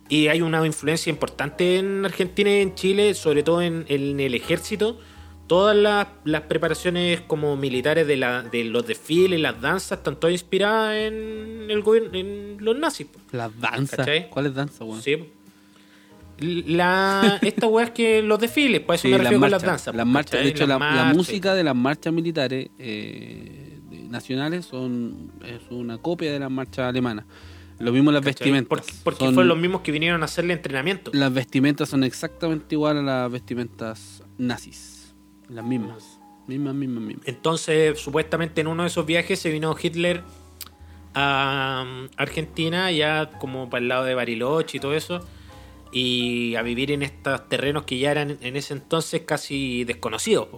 y hay una influencia importante en Argentina y en Chile, sobre todo en, en el ejército. Todas las, las preparaciones como militares de, la, de los desfiles, las danzas, están todas inspiradas en el gobierno, en los nazis. Las danzas. ¿Cachai? ¿Cuál es danza, weón? Sí. La, esta weá es que los desfiles, pues eso Sí, me las refiero con las danzas. Las marchas, de hecho, Las la, música de las marchas militares eh, nacionales son es una copia de las marchas alemanas. Lo mismo las ¿cachai? vestimentas. Porque, porque Son- fueron los mismos que vinieron a hacerle entrenamiento. Las vestimentas son exactamente igual a las vestimentas nazis. Las mismas. Mismas, mismas, mismas. Entonces, supuestamente en uno de esos viajes se vino Hitler a um, Argentina, ya como para el lado de Bariloche y todo eso, y a vivir en estos terrenos que ya eran en ese entonces casi desconocidos.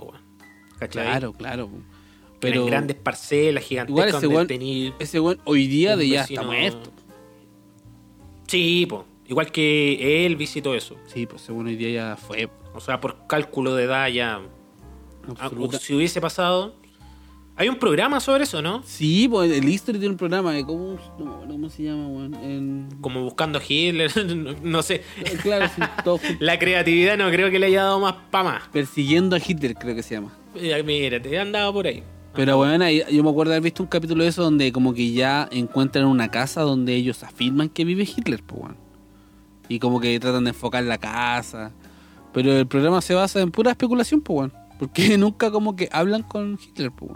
Claro, claro. Eran Pero grandes parcelas igual gigantescas ese donde tenía- ese weón hoy día de ya está muerto. Sí, po. igual que él visitó eso. Sí, pues ese weón hoy día ya fue. O sea, por cálculo de edad ya... ah, absoluta- Si hubiese pasado... Hay un programa sobre eso, ¿no? Sí, pues el History tiene un programa de cómo, no cómo se llama, weón. En- Como buscando a Hitler, no sé. Claro, sí, todo. La creatividad no creo que le haya dado más pa' más. Persiguiendo a Hitler, creo que se llama. Eh, Mira, te andaba por ahí. Pero bueno, yo me acuerdo de haber visto un capítulo de eso donde como que ya encuentran una casa donde ellos afirman que vive Hitler, pues. Y como que tratan de enfocar la casa. Pero el programa se basa en pura especulación, pues. Porque nunca como que hablan con Hitler, pues.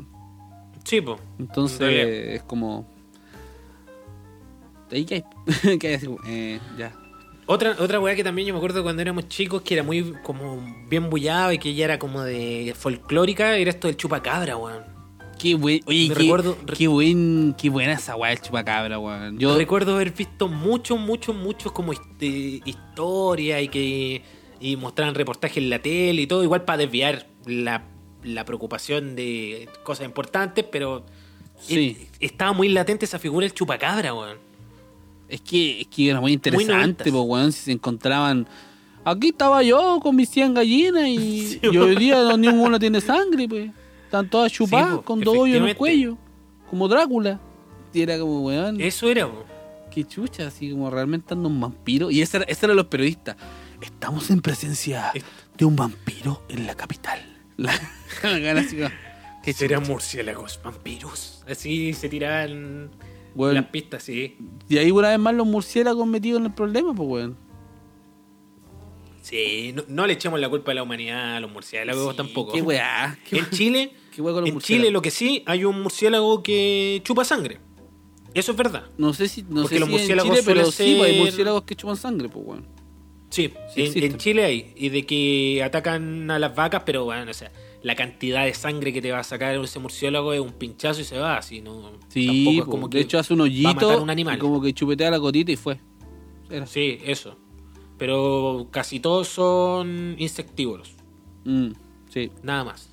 Sí, po. Entonces En es como... Ahí que hay, que hay eh, ya. Otra, otra weá que también yo me acuerdo cuando éramos chicos que era muy como bien bullado y que ya era como de folclórica, era esto del chupacabra, weón. Qué buen, oye, qué, recuerdo- qué buen, qué buena esa weá del chupacabra, weón. Yo, recuerdo haber visto muchos, muchos, muchos como hist- historia y que y mostraban reportajes en la tele y todo, igual para desviar la, la preocupación de cosas importantes, pero Sí. estaba muy latente esa figura del chupacabra, weón. Es que, es que era muy interesante, weón, si se encontraban... Aquí estaba yo con mis 100 gallinas y, Sí, y hoy día no, ninguno tiene sangre, pues. Están todas chupadas po, con dos hoyos en el cuello, como Drácula. Y era como, weón, Eso era, qué chucha, así como realmente anda un vampiro. Y ese era, ese eran los periodistas. Estamos en presencia Es- de un vampiro en la capital. La, la cara así como, qué Serán chucha. murciélagos, vampiros. Así se tiraban Weón, las pistas, sí. y ahí una vez más los murciélagos metidos en el problema, pues, weón. Sí, no, no le echemos la culpa a la humanidad a los murciélagos Sí, tampoco. Qué weá. qué En Chile, Qué hueá con los en murciélagos. Chile lo que sí, hay un murciélago que chupa sangre. Eso es verdad. No sé si, no Porque sé los si en murciélagos Chile, pero suelen sí, pues, hay ser- murciélagos que chupan sangre, pues, weón. Sí, Sí en, en Chile hay. Y de que atacan a las vacas, pero bueno, o sea, la cantidad de sangre que te va a sacar ese murciélago es un pinchazo y se va. Así, no, Sí, tampoco es como de que hecho hace un va a matar hoyito un animal. y como que chupetea la cotita y fue. Era. Sí, eso. Pero casi todos son insectívoros. Mm, sí, Nada más.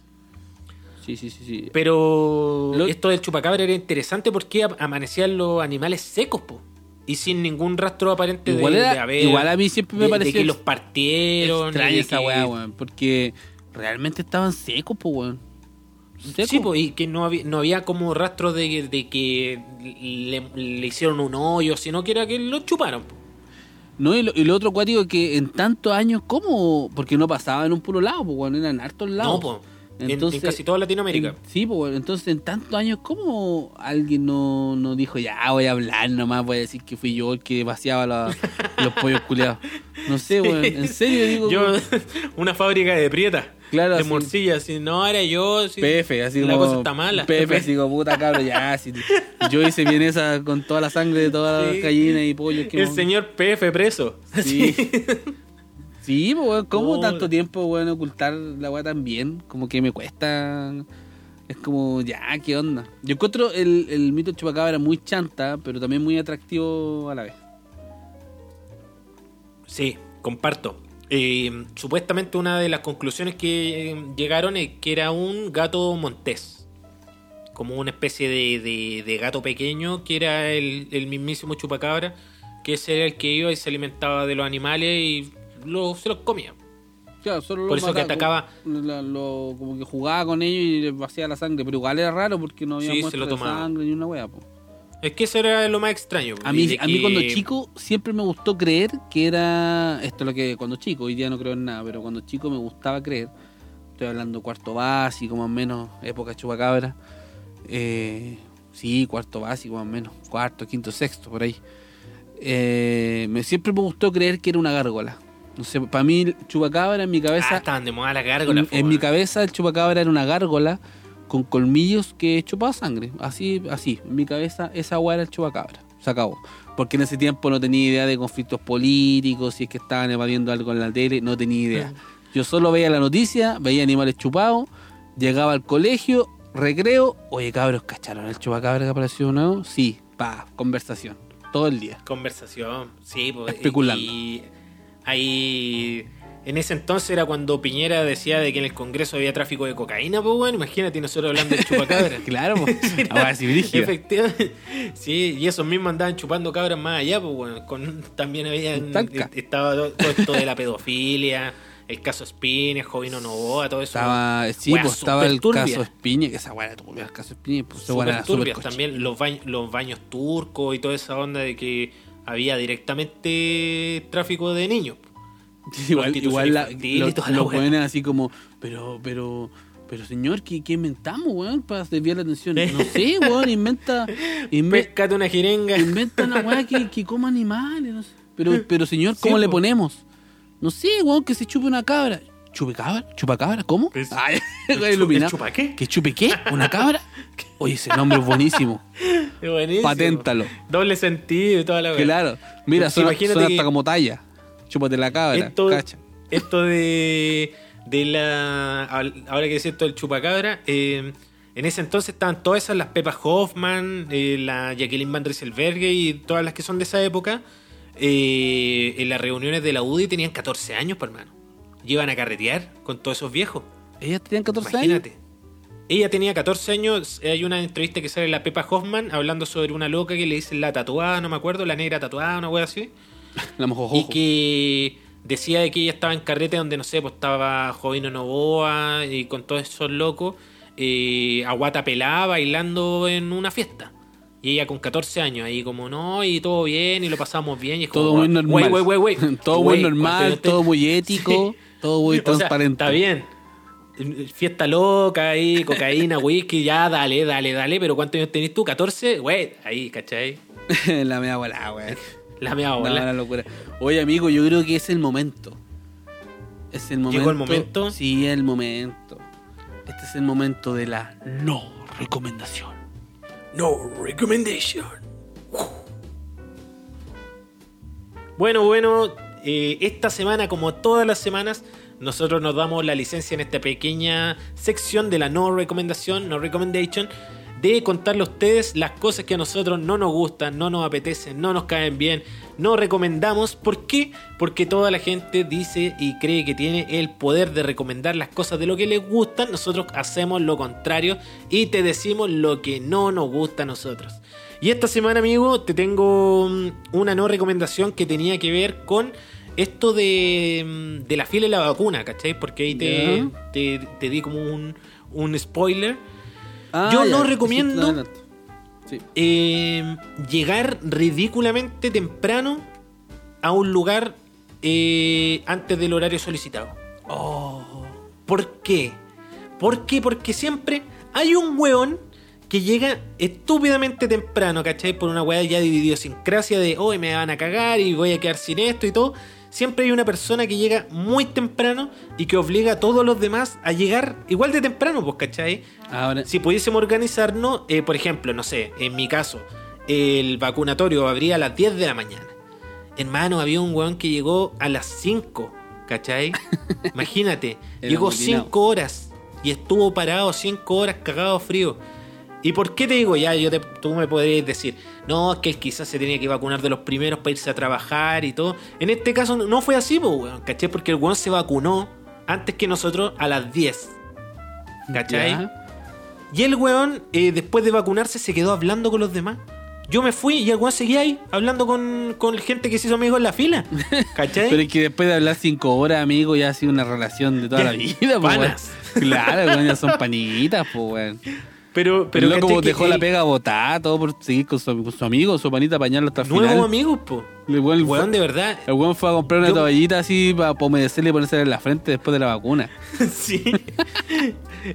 Sí, sí, sí, sí. Pero Lo- esto del chupacabra era interesante porque am- amanecían los animales secos, po. Y sin ningún rastro aparente de- Igual, de, era- haber. igual a mí siempre me de- de pareció que los partieron. extraña de esa que- weá, weón. Porque realmente estaban secos, pues, weón. Secos. Sí, pues, y que no había, no había como rastro de, de que le, le hicieron un hoyo, sino que era que lo chuparon. po. No, y lo, y lo otro cuático es que en tantos años, ¿cómo? Porque no pasaba en un puro lado, pues, weón. Eran hartos lados. No, pues. En, en casi toda Latinoamérica. en- sí, pues. Entonces, en tantos años, ¿cómo alguien no, no dijo, ya, voy a hablar nomás, voy a decir que fui yo el que vaciaba la- los pollos culiados? No sé, weón. En serio, digo. Yo, una fábrica de prieta. Claro, de sí. morcillas. Si no era yo. si- Pefe, así la como. cosa está mala. Pefe, así como puta cabrón, ya. si- yo hice bien esa con toda la sangre de todas Sí. las gallinas y pollos que El hemos- señor PF preso. Sí. Sí, pues, weón, ¿cómo No. tanto tiempo, weón, ocultar la weá tan bien? Como que me cuesta. Es como, ya, ¿qué onda? Yo encuentro el, el mito del chupacabra muy chanta, pero también muy atractivo a la vez. Sí, comparto. Eh, supuestamente una de las conclusiones que eh, llegaron es que era un gato montés. Como una especie de, de- de gato pequeño que era el, el mismísimo chupacabra, que ese era el que iba y se alimentaba de los animales y lo- se los comía. Claro, solo Por eso que atacaba- lo- como que jugaba con ellos y les vacía la sangre, pero igual era raro porque no había Sí, muestra de sangre ni una wea, po. Es que eso era lo más extraño. A mí, a mí que- cuando chico siempre me gustó creer que era. Esto es lo que cuando chico, hoy día no creo en nada, pero cuando chico me gustaba creer. Estoy hablando cuarto básico, más o menos, época chupacabra. Eh, sí, cuarto básico, más o menos. Cuarto, quinto, sexto, por ahí. Eh, me, siempre me gustó creer que era una gárgola. No sé, para mí, el chupacabra en mi Ah, cabeza. estaban de moda las en, gárgolas. en mi cabeza, el chupacabra era una gárgola con colmillos que chupaba sangre. Así, así. En mi cabeza, esa agua era el chupacabra. Se acabó. Porque en ese tiempo no tenía idea de conflictos políticos, si es que estaban evadiendo algo en la tele, no tenía idea. Yo solo veía la noticia, veía animales chupados, llegaba al colegio, recreo. Oye, cabros, ¿cacharon el chupacabra que apareció nuevo? Sí, pa, conversación. Todo el día. Conversación, sí. pues, Especulando. Y ahí. En ese entonces era cuando Piñera decía de que en el Congreso había tráfico de cocaína, pues bueno, imagínate nosotros hablando de chupacabra. Claro, po. Ahora sí. Efectivamente. Sí, y esos mismos andaban chupando cabras más allá, pues bueno, con, también había Talca. estaba todo, todo esto de la pedofilia, el caso Spines, Jovino Novoa, todo eso. Estaba, sí, Weas pues estaba el caso Espiña, que esa era turbia, el caso Espiña, pues turbias cochina. también los baños, los baños turcos y toda esa onda de que había directamente tráfico de niños. Igual, igual la, lo- los wea. weones así como, pero, pero, pero señor, ¿qué, qué inventamos, weón? Para desviar la atención. No sé, weón, inventa, inve- Pescate una jirenga. inventa una weá que, que coma animales, no sé. Pero, pero señor, ¿cómo Sí, le po. ponemos? No sé, weón, que se chupe una cabra. ¿Chupe cabra? ¿Chupa cabra? ¿Cómo? Es- Ay, ¿El weón, chu- iluminado. el chupa qué? ¿Que chupe qué? ¿Una cabra? Oye, ese nombre es buenísimo. Buenísimo. Paténtalo. Doble sentido y toda la wea. Claro. Mira, Pues suena, suena hasta como talla. Chúpate la cabra. esto, cacha. esto de, de la. Ahora que decir esto del chupacabra. eh, en ese entonces estaban todas esas, las Pepa Hoffman, eh, la Jacqueline Van Rieselberghe y todas las que son de esa época. eh, en las reuniones de la UDI tenían 14 años, por hermano. Iban a carretear con todos esos viejos. Ellas tenían 14 años. Imagínate. Ella tenía 14 años. Hay una entrevista que sale la Pepa Hoffman hablando sobre una loca que le dicen la tatuada, no me acuerdo, la negra tatuada, una wea así. La mojojojo. Y que decía de que ella estaba en carrete donde, no sé, pues estaba Jovino Novoa y con todos esos locos, eh, Aguata pelada bailando en una fiesta. Y ella con 14 años ahí como, no, y todo bien, y lo pasamos bien. Y es como, Todo muy normal. Wey, wey, wey, wey. todo muy normal, todo muy ético, Sí. Todo muy O sea, transparente. está bien. Fiesta loca ahí, cocaína, whisky, ya, dale, dale, dale. Pero ¿cuántos años tenés tú? ¿14? Güey, ahí, ¿cachai? la mea bola, weón. La mea No, bola. la locura. Oye, amigo, yo creo que es el momento. Es el momento. ¿Llegó el momento? Sí, el momento. Este es el momento de la no recomendación. No recommendation. Bueno, bueno, eh, esta semana, como todas las semanas, nosotros nos damos la licencia en esta pequeña sección de la no recomendación, no recommendation, de contarle a ustedes las cosas que a nosotros no nos gustan, no nos apetecen, no nos caen bien, no recomendamos. ¿Por qué? Porque toda la gente dice y cree que tiene el poder de recomendar las cosas de lo que les gustan. Nosotros hacemos lo contrario y te decimos lo que no nos gusta a nosotros. Y esta semana, amigo, te tengo mm, una no recomendación que tenía que ver con esto de, mm, de la fila y la vacuna, ¿cachai? Porque ahí te, te, te di como un, un spoiler. Ah, Yo no recomiendo-. Sí. Eh, llegar ridículamente temprano a un lugar eh, antes del horario solicitado. ¿Por qué? ¿Por qué? Porque siempre hay un weón que llega estúpidamente temprano, ¿cachai? Por una weá ya de idiosincrasia de hoy me van a cagar y voy a quedar sin esto y todo. Siempre hay una persona que llega muy temprano y que obliga a todos los demás a llegar igual de temprano, pues, ¿cachai? Ahora, Si pudiésemos organizarnos, eh, por ejemplo, no sé, en mi caso, el vacunatorio abría a las 10 de la mañana. Hermano, había un weón que llegó a las 5, ¿cachai? Imagínate, llegó amotinado. 5 horas y estuvo parado 5 horas cagado frío. ¿Y por qué te digo? Ya, yo te- tú me podrías decir, no, es que quizás se tenía que vacunar de los primeros para irse a trabajar y todo. En este caso no fue así, pues, weón, ¿cachai? Porque el weón se vacunó antes que nosotros a las 10. ¿Cachai? Y el weón, eh, después de vacunarse, se quedó hablando con los demás. Yo me fui y el weón seguía ahí, hablando con, con gente que se hizo amigo en la fila. ¿Cachai? Pero es que después de hablar cinco horas, amigo, ya ha sido una relación de toda la vida, pues. Claro, weón, ya son panitas, pues, weón. Pero, Pero pero loco dejó la el- pega botada, todo por seguir con su, con su amigo, su panita apañarlo hasta el Nuevos final. amigos, po. El weón, El fue- weón de verdad. el weón fue a comprar una Yo- toallita así para humedecerle y ponerse en la frente después de la vacuna. sí.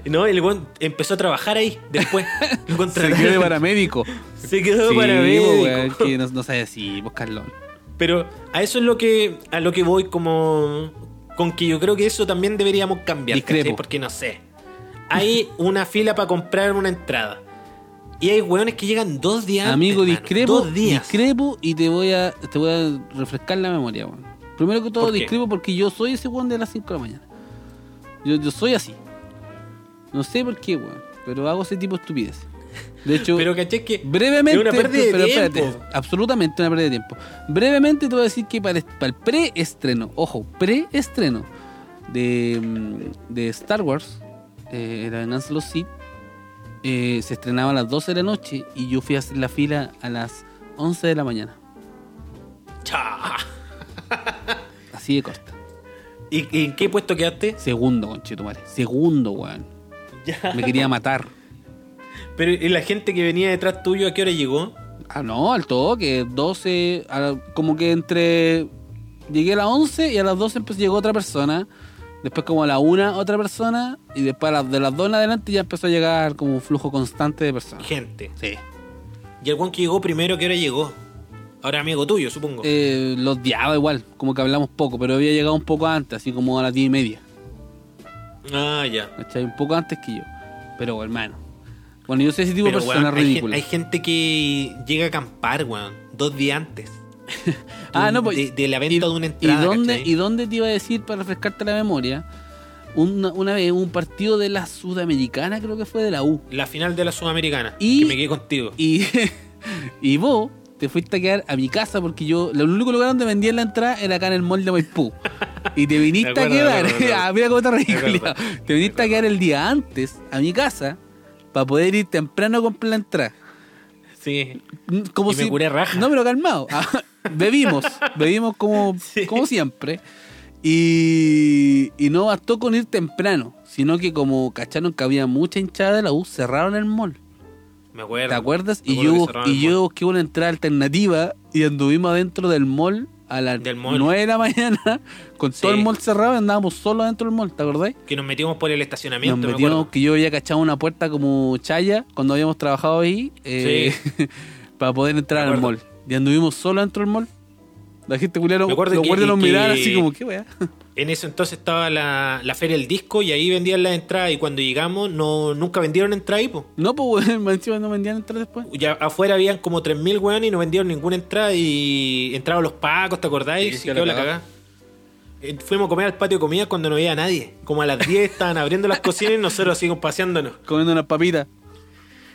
No, el weón empezó a trabajar ahí después. Se quedó de paramédico. Se quedó Sí, para pues, weón, que no, no sabe así, pues, Carlón. Pero a eso es lo que a lo que voy como con que yo creo que eso también deberíamos cambiar, porque no sé. Hay una fila para comprar una entrada. Y hay hueones que llegan dos días antes, Amigo, hermano, discrepo, Dos días. discrepo y te voy a te voy a refrescar la memoria, weón. Primero que todo, ¿Por discrepo porque yo soy ese weón de las 5 de la mañana. Yo, yo soy así. No sé por qué, weón, pero hago ese tipo de estupidez. De hecho, Pero caché que brevemente, una pérdida de pero tiempo. espérate, absolutamente una pérdida de tiempo. Brevemente te voy a decir que para, para el preestreno, ojo, preestreno de, mm, de Star Wars, eh, venganza de los Sith, eh, se estrenaba a las 12 de la noche y yo fui a hacer la fila a las 11 de la mañana. Cha. Así de corta. ¿Y, y en qué puesto quedaste? Segundo, conchetumare. Segundo, weón. Ya. Me quería matar. Pero ¿y la gente que venía detrás tuyo a qué hora llegó? Ah, no, al toque, 12, a como que entre... Llegué a las 11 y a las 12 empezó, llegó otra persona. Después como a la 1 otra persona. Y después a las- de las 2 en adelante ya empezó a llegar como un flujo constante de personas. Gente. Sí. Y el weón que llegó primero, ¿qué hora llegó? Ahora amigo tuyo, supongo. Eh, lo odiaba igual, como que hablamos poco, pero había llegado un poco antes, así como a las 10 y media. Ah, ya. ¿Cachai? Un poco antes que yo. Pero hermano. Bueno, yo soy ese tipo de persona weón, hay, ridícula. hay gente que llega a acampar, weón, dos días antes. Ah, no, pues. de, de la venta de una entrada. ¿y dónde, ¿cachai? ¿Y dónde te iba a decir para refrescarte la memoria? Una, una vez un partido de la Sudamericana, creo que fue de la U. La final de la Sudamericana. Y- Que me quedé contigo. Y, y vos te fuiste a quedar a mi casa porque yo, el único lugar donde vendían la entrada era acá en el mall de Maipú. Y te viniste acuerdo, a quedar, acuerdo, ah, mira cómo ridículo. acuerdo. Te viniste a quedar el día antes a mi casa para poder ir temprano a comprar la entrada. Sí. Como Y me curé raja. No, pero calmado. Bebimos, bebimos como, Sí. como siempre. Y, y no bastó con ir temprano, sino que como cacharon que había mucha hinchada de la U, cerraron el mall. Me acuerdo. ¿Te acuerdas? Me Y yo, y yo busqué una entrada alternativa y anduvimos adentro del mall a las Del mall. 9 de la mañana con todo el mall cerrado y andábamos solo dentro del mall, ¿te acordás? Que nos metimos por el estacionamiento, Nos metimos, que yo había cachado una puerta como chaya cuando habíamos trabajado ahí eh, para poder entrar al mall. Y anduvimos solo dentro del mall. La gente culiaron, Me acuerdo los que- guardias nos así como, ¿qué weá? En ese entonces estaba la, la feria del disco y ahí vendían las entradas. Y cuando llegamos, no, nunca vendieron entrada ahí, po. No, pues encima no vendían entrar después. Ya afuera habían como 3.000 weones y no vendieron ninguna entrada y entraban los pacos, ¿te acordáis? Sí, quedó la cagá. Eh, Fuimos a comer al patio de comida cuando no había nadie. Como a las 10 estaban abriendo las cocinas y nosotros así paseándonos. Comiendo unas papitas.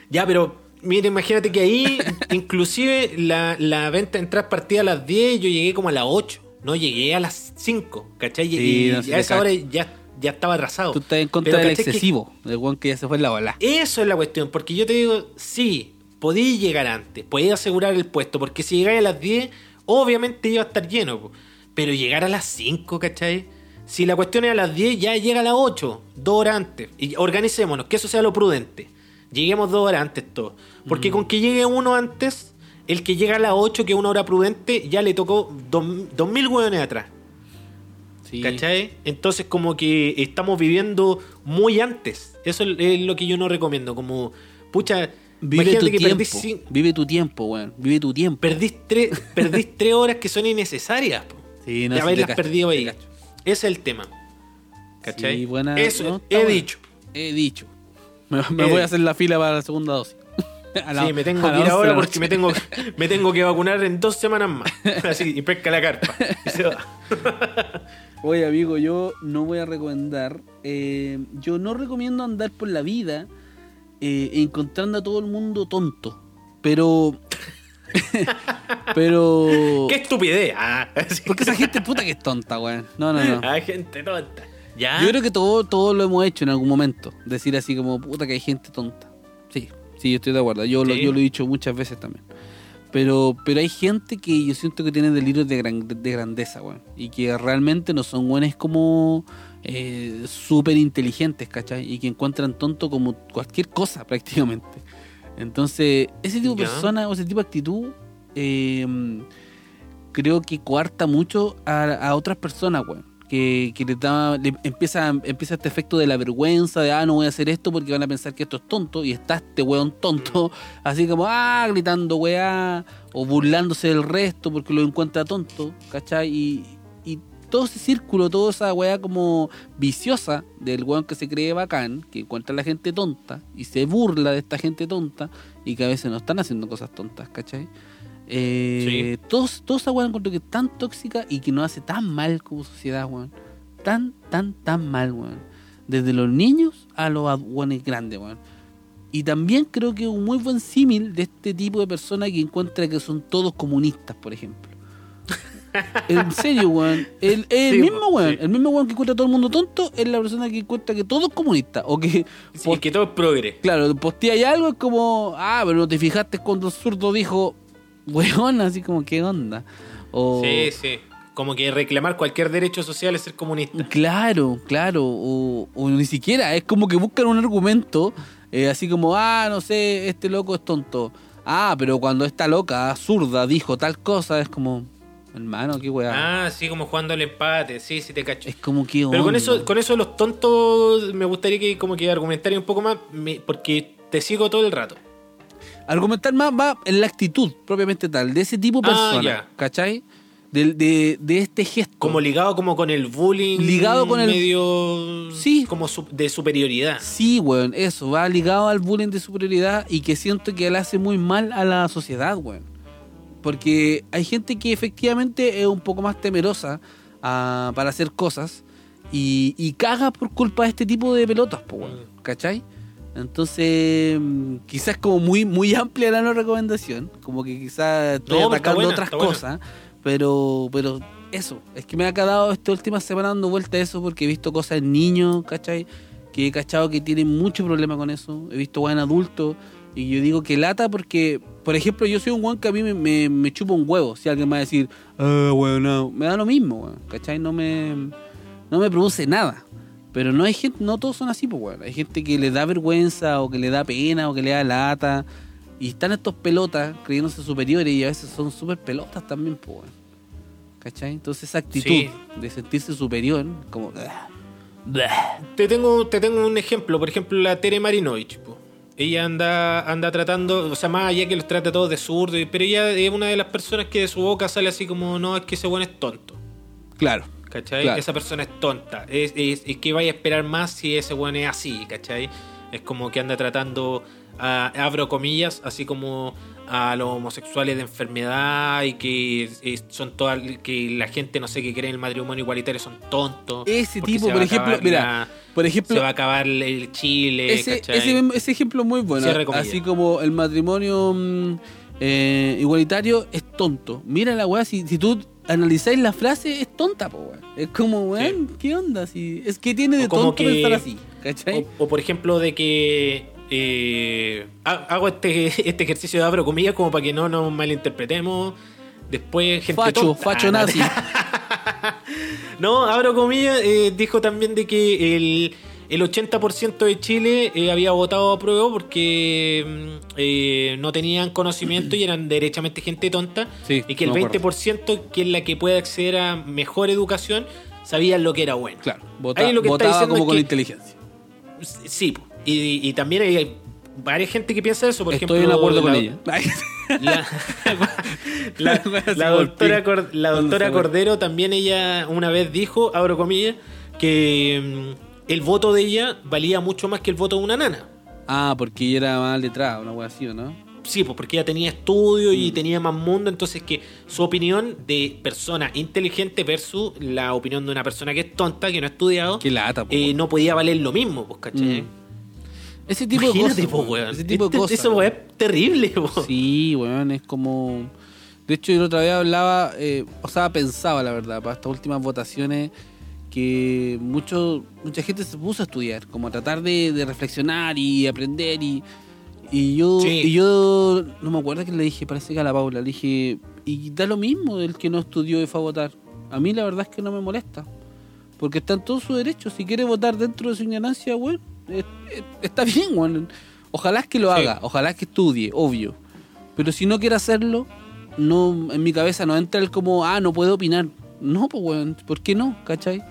Ya, pero mira, imagínate que ahí, inclusive la, la venta de entradas partía a las 10 y yo llegué como a las 8. No, llegué a las 5, ¿cachai? Sí, y no, y a esa hora ya, ya estaba arrasado. Tú estás en contra Pero del ¿cachai que excesivo, del weón que ya se fue en la bola. Eso es la cuestión, porque yo te digo, sí, podéis llegar antes, podéis asegurar el puesto, porque si llegáis a las 10, obviamente iba a estar lleno, po. pero llegar a las 5, ¿cachai? Si la cuestión es a las 10, ya llega a las 8, dos horas antes. Y organicémonos, que eso sea lo prudente. Lleguemos dos horas antes todos. Porque con que llegue uno antes, el que llega a las 8, que es una hora prudente, ya le tocó dos, dos mil hueones atrás. Sí. ¿Cachai? Entonces como que estamos viviendo muy antes. Eso es lo que yo no recomiendo. Como, pucha, Vive tu que tiempo. perdís, cin- Vive tu tiempo, weón. Vive tu tiempo. perdís tres, perdís tres horas que son innecesarias. Po. Sí, no, de haberlas cacho, perdido ahí. Ese es el tema. ¿Cachai? Sí, buena- Eso no, he bueno. dicho. He dicho. Me, me He voy a hacer la fila para la segunda dosis. La- sí, me tengo que ir 11 de ahora porque me tengo, me tengo que vacunar en dos semanas más. Así, y pesca la carpa. Y se va. Oye, amigo, yo no voy a recomendar. eh, yo no recomiendo andar por la vida eh, encontrando a todo el mundo tonto. Pero. pero. ¡Qué estupidez! Ah. Porque esa gente puta que es tonta, weón. No, no, no. Hay gente tonta. ¿Ya? Yo creo que todos todo lo hemos hecho en algún momento. Decir así como, puta que hay gente tonta. Sí, sí, yo estoy de acuerdo. Yo, lo, yo lo he dicho muchas veces también. Pero, pero hay gente que yo siento que tiene delirios de, gran- de grandeza, weón. Y que realmente no son buenos como eh, súper inteligentes, ¿cachai? Y que encuentran tonto como cualquier cosa prácticamente. Entonces, ese tipo de Ya. persona o ese tipo de actitud eh, creo que coarta mucho a, a otras personas, weón. Que, que le da, le empieza, empieza este efecto de la vergüenza, de ah, no voy a hacer esto porque van a pensar que esto es tonto, y está este weón tonto, así como ah, gritando weá, o burlándose del resto porque lo encuentra tonto, ¿cachai? Y, y todo ese círculo, toda esa weá como viciosa del weón que se cree bacán, que encuentra a la gente tonta y se burla de esta gente tonta y que a veces no están haciendo cosas tontas, ¿cachai? Eh, todos, toda esa weá encuentro que es tan tóxica y que nos hace tan mal como sociedad, weón. Tan, tan, tan mal, weón. Desde los niños a los weones grandes, weón. Y también creo que un muy buen símil de este tipo de personas que encuentra que son todos comunistas, por ejemplo. En serio, weón. El, el Sí, mismo weón, sí. el mismo weón que encuentra a todo el mundo tonto es la persona que encuentra que todo es comunista. O que, Sí, que todo es progre. claro, postea y algo es como, ah, pero no te fijaste cuando el zurdo dijo, weón, así como, ¿qué onda? O, Sí, sí. Como que reclamar cualquier derecho social es ser comunista. Claro, claro, o, o ni siquiera, es como que buscan un argumento, eh, así como, ah, no sé, este loco es tonto. Ah, pero cuando esta loca, zurda, dijo tal cosa, es como, hermano, qué weá. Ah, sí, como jugando al empate. Sí, sí, te cacho. es como que Pero con onda. eso, con eso los tontos me gustaría que como que argumentaría un poco más, me- porque te sigo todo el rato. Argumentar más va en la actitud propiamente tal, de ese tipo de Ah, persona, ya. ¿cachai? De, de, de este gesto. Como ligado como con el bullying. Ligado con el- medio. Sí. Como su- de superioridad. Sí, weón, eso, va ligado al bullying de superioridad y que siento que le hace muy mal a la sociedad, weón. Porque hay gente que efectivamente es un poco más temerosa ah, para hacer cosas y, y caga por culpa de este tipo de pelotas, po, weón, ¿cachai? Entonces, mm, quizás como muy muy amplia la no recomendación, como que quizás estoy No, atacando buena, otras buena. cosas, pero pero eso, es que me ha quedado esta última semana dando vuelta a eso porque he visto cosas en niños, ¿cachai? Que he cachado que tienen mucho problema con eso, he visto en adultos y yo digo que lata porque, por ejemplo, yo soy un weón que a mí me, me, me chupa un huevo, si alguien me va a decir, ah, weón, no", me da lo mismo, weón, ¿cachai? No me, no me produce nada. Pero no hay gente, no todos son así, pues, weón. Hay gente que le da vergüenza o que le da pena o que le da lata. Y están estos pelotas creyéndose superiores y a veces son súper pelotas también, pues, weón. ¿Cachai? Entonces esa actitud Sí. de sentirse superior, como... Te tengo, te tengo un ejemplo, por ejemplo, la Tere Marinovich. po. Ella anda, anda tratando, o sea, más allá que los trata a todos de zurdo, pero ella es una de las personas que de su boca sale así como, no, es que ese bueno es tonto. Claro. ¿Cachai? Claro. Esa persona es tonta. Es, es, es que vaya a esperar más si ese weón es así, ¿cachai? Es como que anda tratando, a, abro comillas, así como a los homosexuales de enfermedad y que son todas que la gente no sé que cree en el matrimonio igualitario son tontos. Ese tipo, por ejemplo, mira, la- por ejemplo, se va a acabar el Chile, ese, ese, ese ejemplo es muy bueno. Así como el matrimonio mm, eh, igualitario es tonto. Mira la weá, si, si tú analizáis la frase, es tonta, po, weón. Es como, weón, ¿qué onda? Si, es que tiene de tonto que- pensar así, ¿cachai? O, o, por ejemplo de que eh, ha- hago este, este ejercicio de abro comillas como para que no nos malinterpretemos. Después gente facho, tonta. facho Ah, nazi. No, abro comillas, eh, dijo también de que el, el 80% de Chile eh, había votado a prueba porque mm, eh, no tenían conocimiento y eran derechamente gente tonta. Sí, y que el me acuerdo. 20%, que es la que puede acceder a mejor educación, sabían lo que era bueno. Claro, vota- lo que está votaba diciendo como es con que- inteligencia. Sí, y, y también hay varias gente que piensa eso. Por Estoy ejemplo, en acuerdo con la- ella. La, la- doctora. Cor-. Cordero también ella una vez dijo, abro comillas, que mm, el voto de ella valía mucho más que el voto de una nana. Ah, porque ella era más letrada, una wea así, ¿o no? Sí, pues porque ella tenía estudio y Mm. tenía más mundo, entonces que su opinión de persona inteligente versus la opinión de una persona que es tonta, que no ha estudiado, Qué lata, eh, no podía valer lo mismo, pues, ¿cachai? Mm. Ese tipo Imagínate, de cosas. po, weón. weón. Ese tipo de Este- cosas. Eso weón. es terrible, po. Sí, weón, es como... De hecho, yo la otra vez hablaba, eh, o sea, pensaba, la verdad, para estas últimas votaciones, que mucho, mucha gente se puso a estudiar, como a tratar de, de reflexionar y aprender y... Y yo, Sí. y yo no me acuerdo que le dije, parece que a la Paula, le dije, y da lo mismo el que no estudió y fue a votar. A mí la verdad es que no me molesta. Porque está en todo su derecho. Si quiere votar dentro de su ignorancia, es- es- está bien, weón. Ojalá es que lo Sí. haga, ojalá es que estudie, obvio. Pero si no quiere hacerlo, no en mi cabeza no entra el como, ah, no puedo opinar. No, pues, weón, ¿por qué no? ¿Cachai?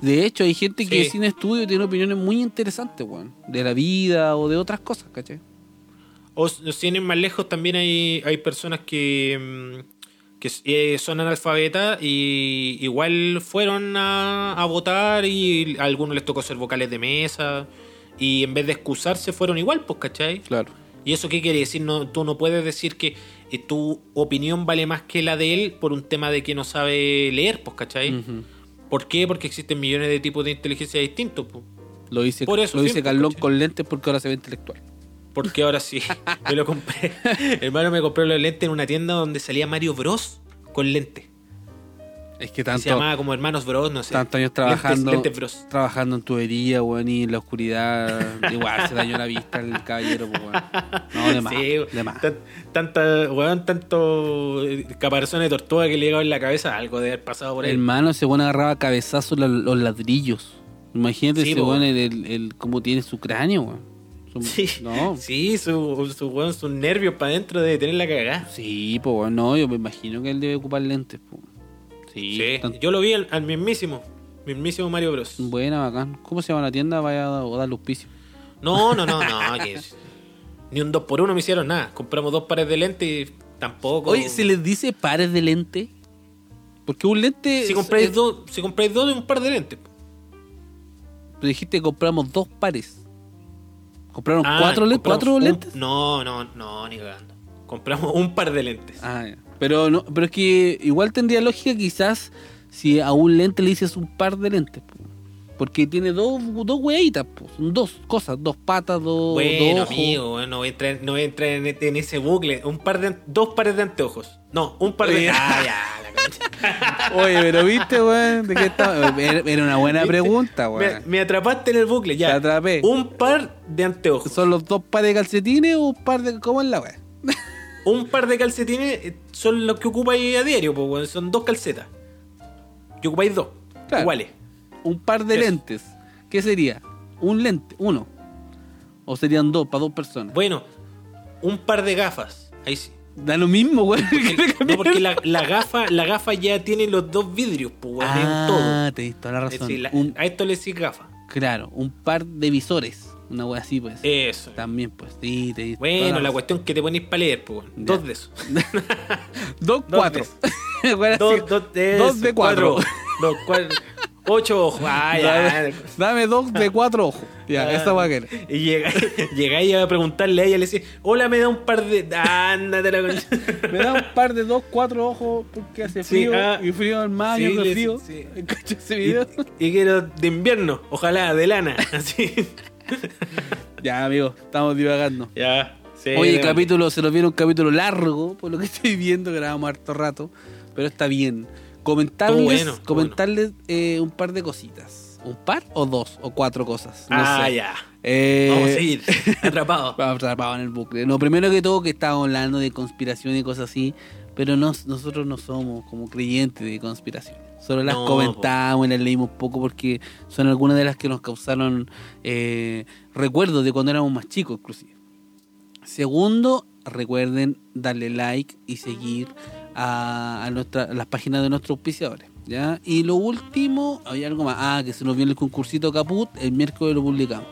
De hecho, hay gente que sin estudio tiene opiniones muy interesantes, weón. De la vida o de otras cosas, ¿cachai? O si tienen más lejos, también hay, hay personas que, mm, que eh, son analfabetas y igual fueron a, a votar y a algunos les tocó ser vocales de mesa y en vez de excusarse fueron igual, pues, ¿cachai? Claro. ¿Y eso qué quiere decir? No, tú no puedes decir que eh, tu opinión vale más que la de él por un tema de que no sabe leer, pues, ¿cachai? ¿Por qué? Porque existen millones de tipos de inteligencia distintos. Lo dice, Por eso lo dice Carlón con lentes porque ahora se ve intelectual. Porque ahora sí, me lo compré. Hermano, me compré los lentes en una tienda donde salía Mario Bros con lentes. Es que tanto, Se llamaba como Hermanos Bros, no sé. tantos años trabajando, Lentes, Bros. trabajando en tubería, weón, y en la oscuridad. igual se dañó la vista el caballero, pues, weón. No, de más. Sí, de más. tanta, weón, tanto eh, caparazón de tortuga que le llegaba en la cabeza, algo de haber pasado por ahí. Hermano, ese weón agarraba cabezazos los ladrillos. Imagínate Sí, ese weón, el, el, el- cómo tiene su cráneo, weón. Su- Sí, No. sí su, su, weón, sus nervios para adentro de tener la cagada. Sí, pues, no, yo me imagino que él debe ocupar lentes, po. Sí, yo lo vi al, al mismísimo, mismísimo Mario Bros. buena, bacán. ¿Cómo se llama la tienda? Vaya a dar los auspicio. No, no, no, no. que ni un 2 por 1 me hicieron nada. Compramos dos pares de lentes y tampoco. Oye, ¿se les dice pares de lente? Porque un lente... Si compráis es- dos, si compráis dos de un par de lentes. Dijiste que compramos dos pares. ¿Compraron Ah, cuatro, compramos cuatro un- lentes? No, no, no, ni cagando. Compramos un par de lentes. Ah, ya. Pero, no, pero es que igual tendría lógica quizás si a un lente le dices un par de lentes. po. Porque tiene dos, dos hueitas, son dos cosas, dos patas, dos, bueno, dos amigo, no voy a entrar, no voy a entrar en, en ese bucle. Un par de, dos pares de anteojos. No, un par de. Ah, ya, la. Oye, pero viste, weón, ¿de qué estaba? Era una buena ¿Viste? pregunta, weón. me atrapaste en el bucle, ya. Te atrapé. Un par de anteojos. ¿Son los dos pares de calcetines o un par de... ¿Cómo es la weá? Un par de calcetines eh, son los que ocupáis a diario, pues, weón. son dos calcetas. Y ocupáis dos, Claro. iguales. Un par de Eso. lentes. ¿Qué sería? Un lente, uno. O serían dos, para dos personas. Bueno, un par de gafas. Ahí sí. Da lo mismo, weón. Porque- no, porque la, la gafa, la gafa ya tiene los dos vidrios, pues, todo. Ah, toda la Es razón. decir, la- Un- a esto le decís gafa. claro, un par de visores. Una wea así, pues. Eso. También, pues. Sí, toda Bueno, la cuestión que te ponís para leer, pues. Ya. Dos de esos. Dos, cuatro. Dos, dos, de, Dos de cuatro. Dos, cuatro. Ocho ojos. Ah, ya. Dame, dame dos de cuatro ojos. Ya, Ah. esa va a querer. Y llega, llegáis a preguntarle a ella, le decís, hola, me da un par de. Ándate la concha. Me da un par de dos, cuatro ojos porque hace frío ah. y frío en mayo, Sí, le- frío. sí. ¿Cacho ese Y, video? y quiero de invierno, ojalá, de lana. Así. Ya, amigo, estamos divagando. Ya. sí, Oye, de- capítulo, se nos viene un capítulo largo, por lo que estoy viendo, grabamos harto rato, pero está bien. Comentarles, bueno, comentarles eh, un par de cositas. ¿Un par o dos o cuatro cosas? No ah, sé. ya. Eh, Vamos a seguir. Atrapado. Vamos atrapados en el bucle. No, primero que todo que estábamos hablando de conspiración y cosas así, pero nos- nosotros no somos como creyentes de conspiración. Solo las No, comentamos y las leímos poco porque son algunas de las que nos causaron eh, recuerdos de cuando éramos más chicos, inclusive. Segundo, recuerden darle like y seguir a, a nuestra, a las páginas de nuestros auspiciadores. ¿ya? Y lo último, hay algo más. Ah, que se nos viene el concursito Caput, el miércoles lo publicamos.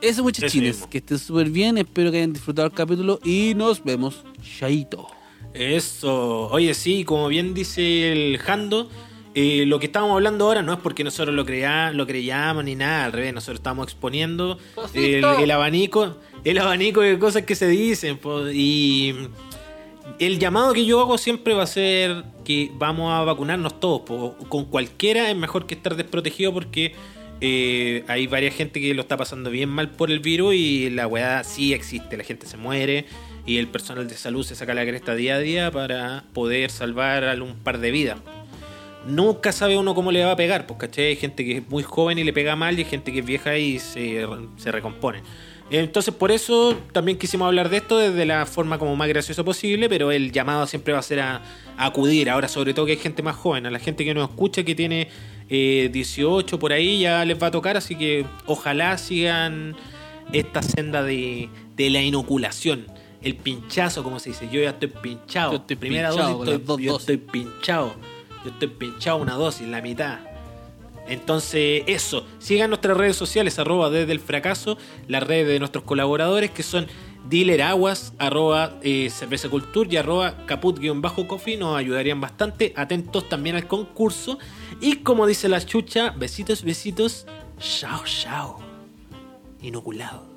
Eso muchachines, que estén súper bien, espero que hayan disfrutado el capítulo y nos vemos. Chaito. Eso. Oye, sí, como bien dice el Jando, eh, lo que estamos hablando ahora no es porque nosotros lo, crea, lo creyamos ni nada, al revés, nosotros estamos exponiendo el, abanico, el abanico de cosas que se dicen. y el llamado que yo hago siempre va a ser que vamos a vacunarnos todos. con cualquiera es mejor que estar desprotegido porque eh, hay varias gente que lo está pasando bien mal por el virus y la weá sí existe, la gente se muere y el personal de salud se saca la cresta día a día para poder salvar a un par de vidas. Nunca sabe uno cómo le va a pegar, pues ¿cachai? Hay gente que es muy joven y le pega mal y hay gente que es vieja y se, se recompone. Entonces por eso también quisimos hablar de esto desde la forma como más graciosa posible, pero el llamado siempre va a ser a, a acudir. Ahora sobre todo que hay gente más joven, a la gente que nos escucha que tiene eh, 18 por ahí ya les va a tocar, así que ojalá sigan esta senda de, de la inoculación. El pinchazo, como se dice, yo ya estoy pinchado. Yo estoy Primera pinchado dosis, estoy, yo estoy pinchado. Yo estoy pinchado una dosis, la mitad. Entonces, eso. Sigan nuestras redes sociales, arroba desde el fracaso, las redes de nuestros colaboradores que son Dealer Aguas, arroba eh, Cerveza y arroba Caput-Coffee. Nos ayudarían bastante. Atentos también al concurso. Y como dice la chucha, besitos, besitos. Chao, chao. Inoculado.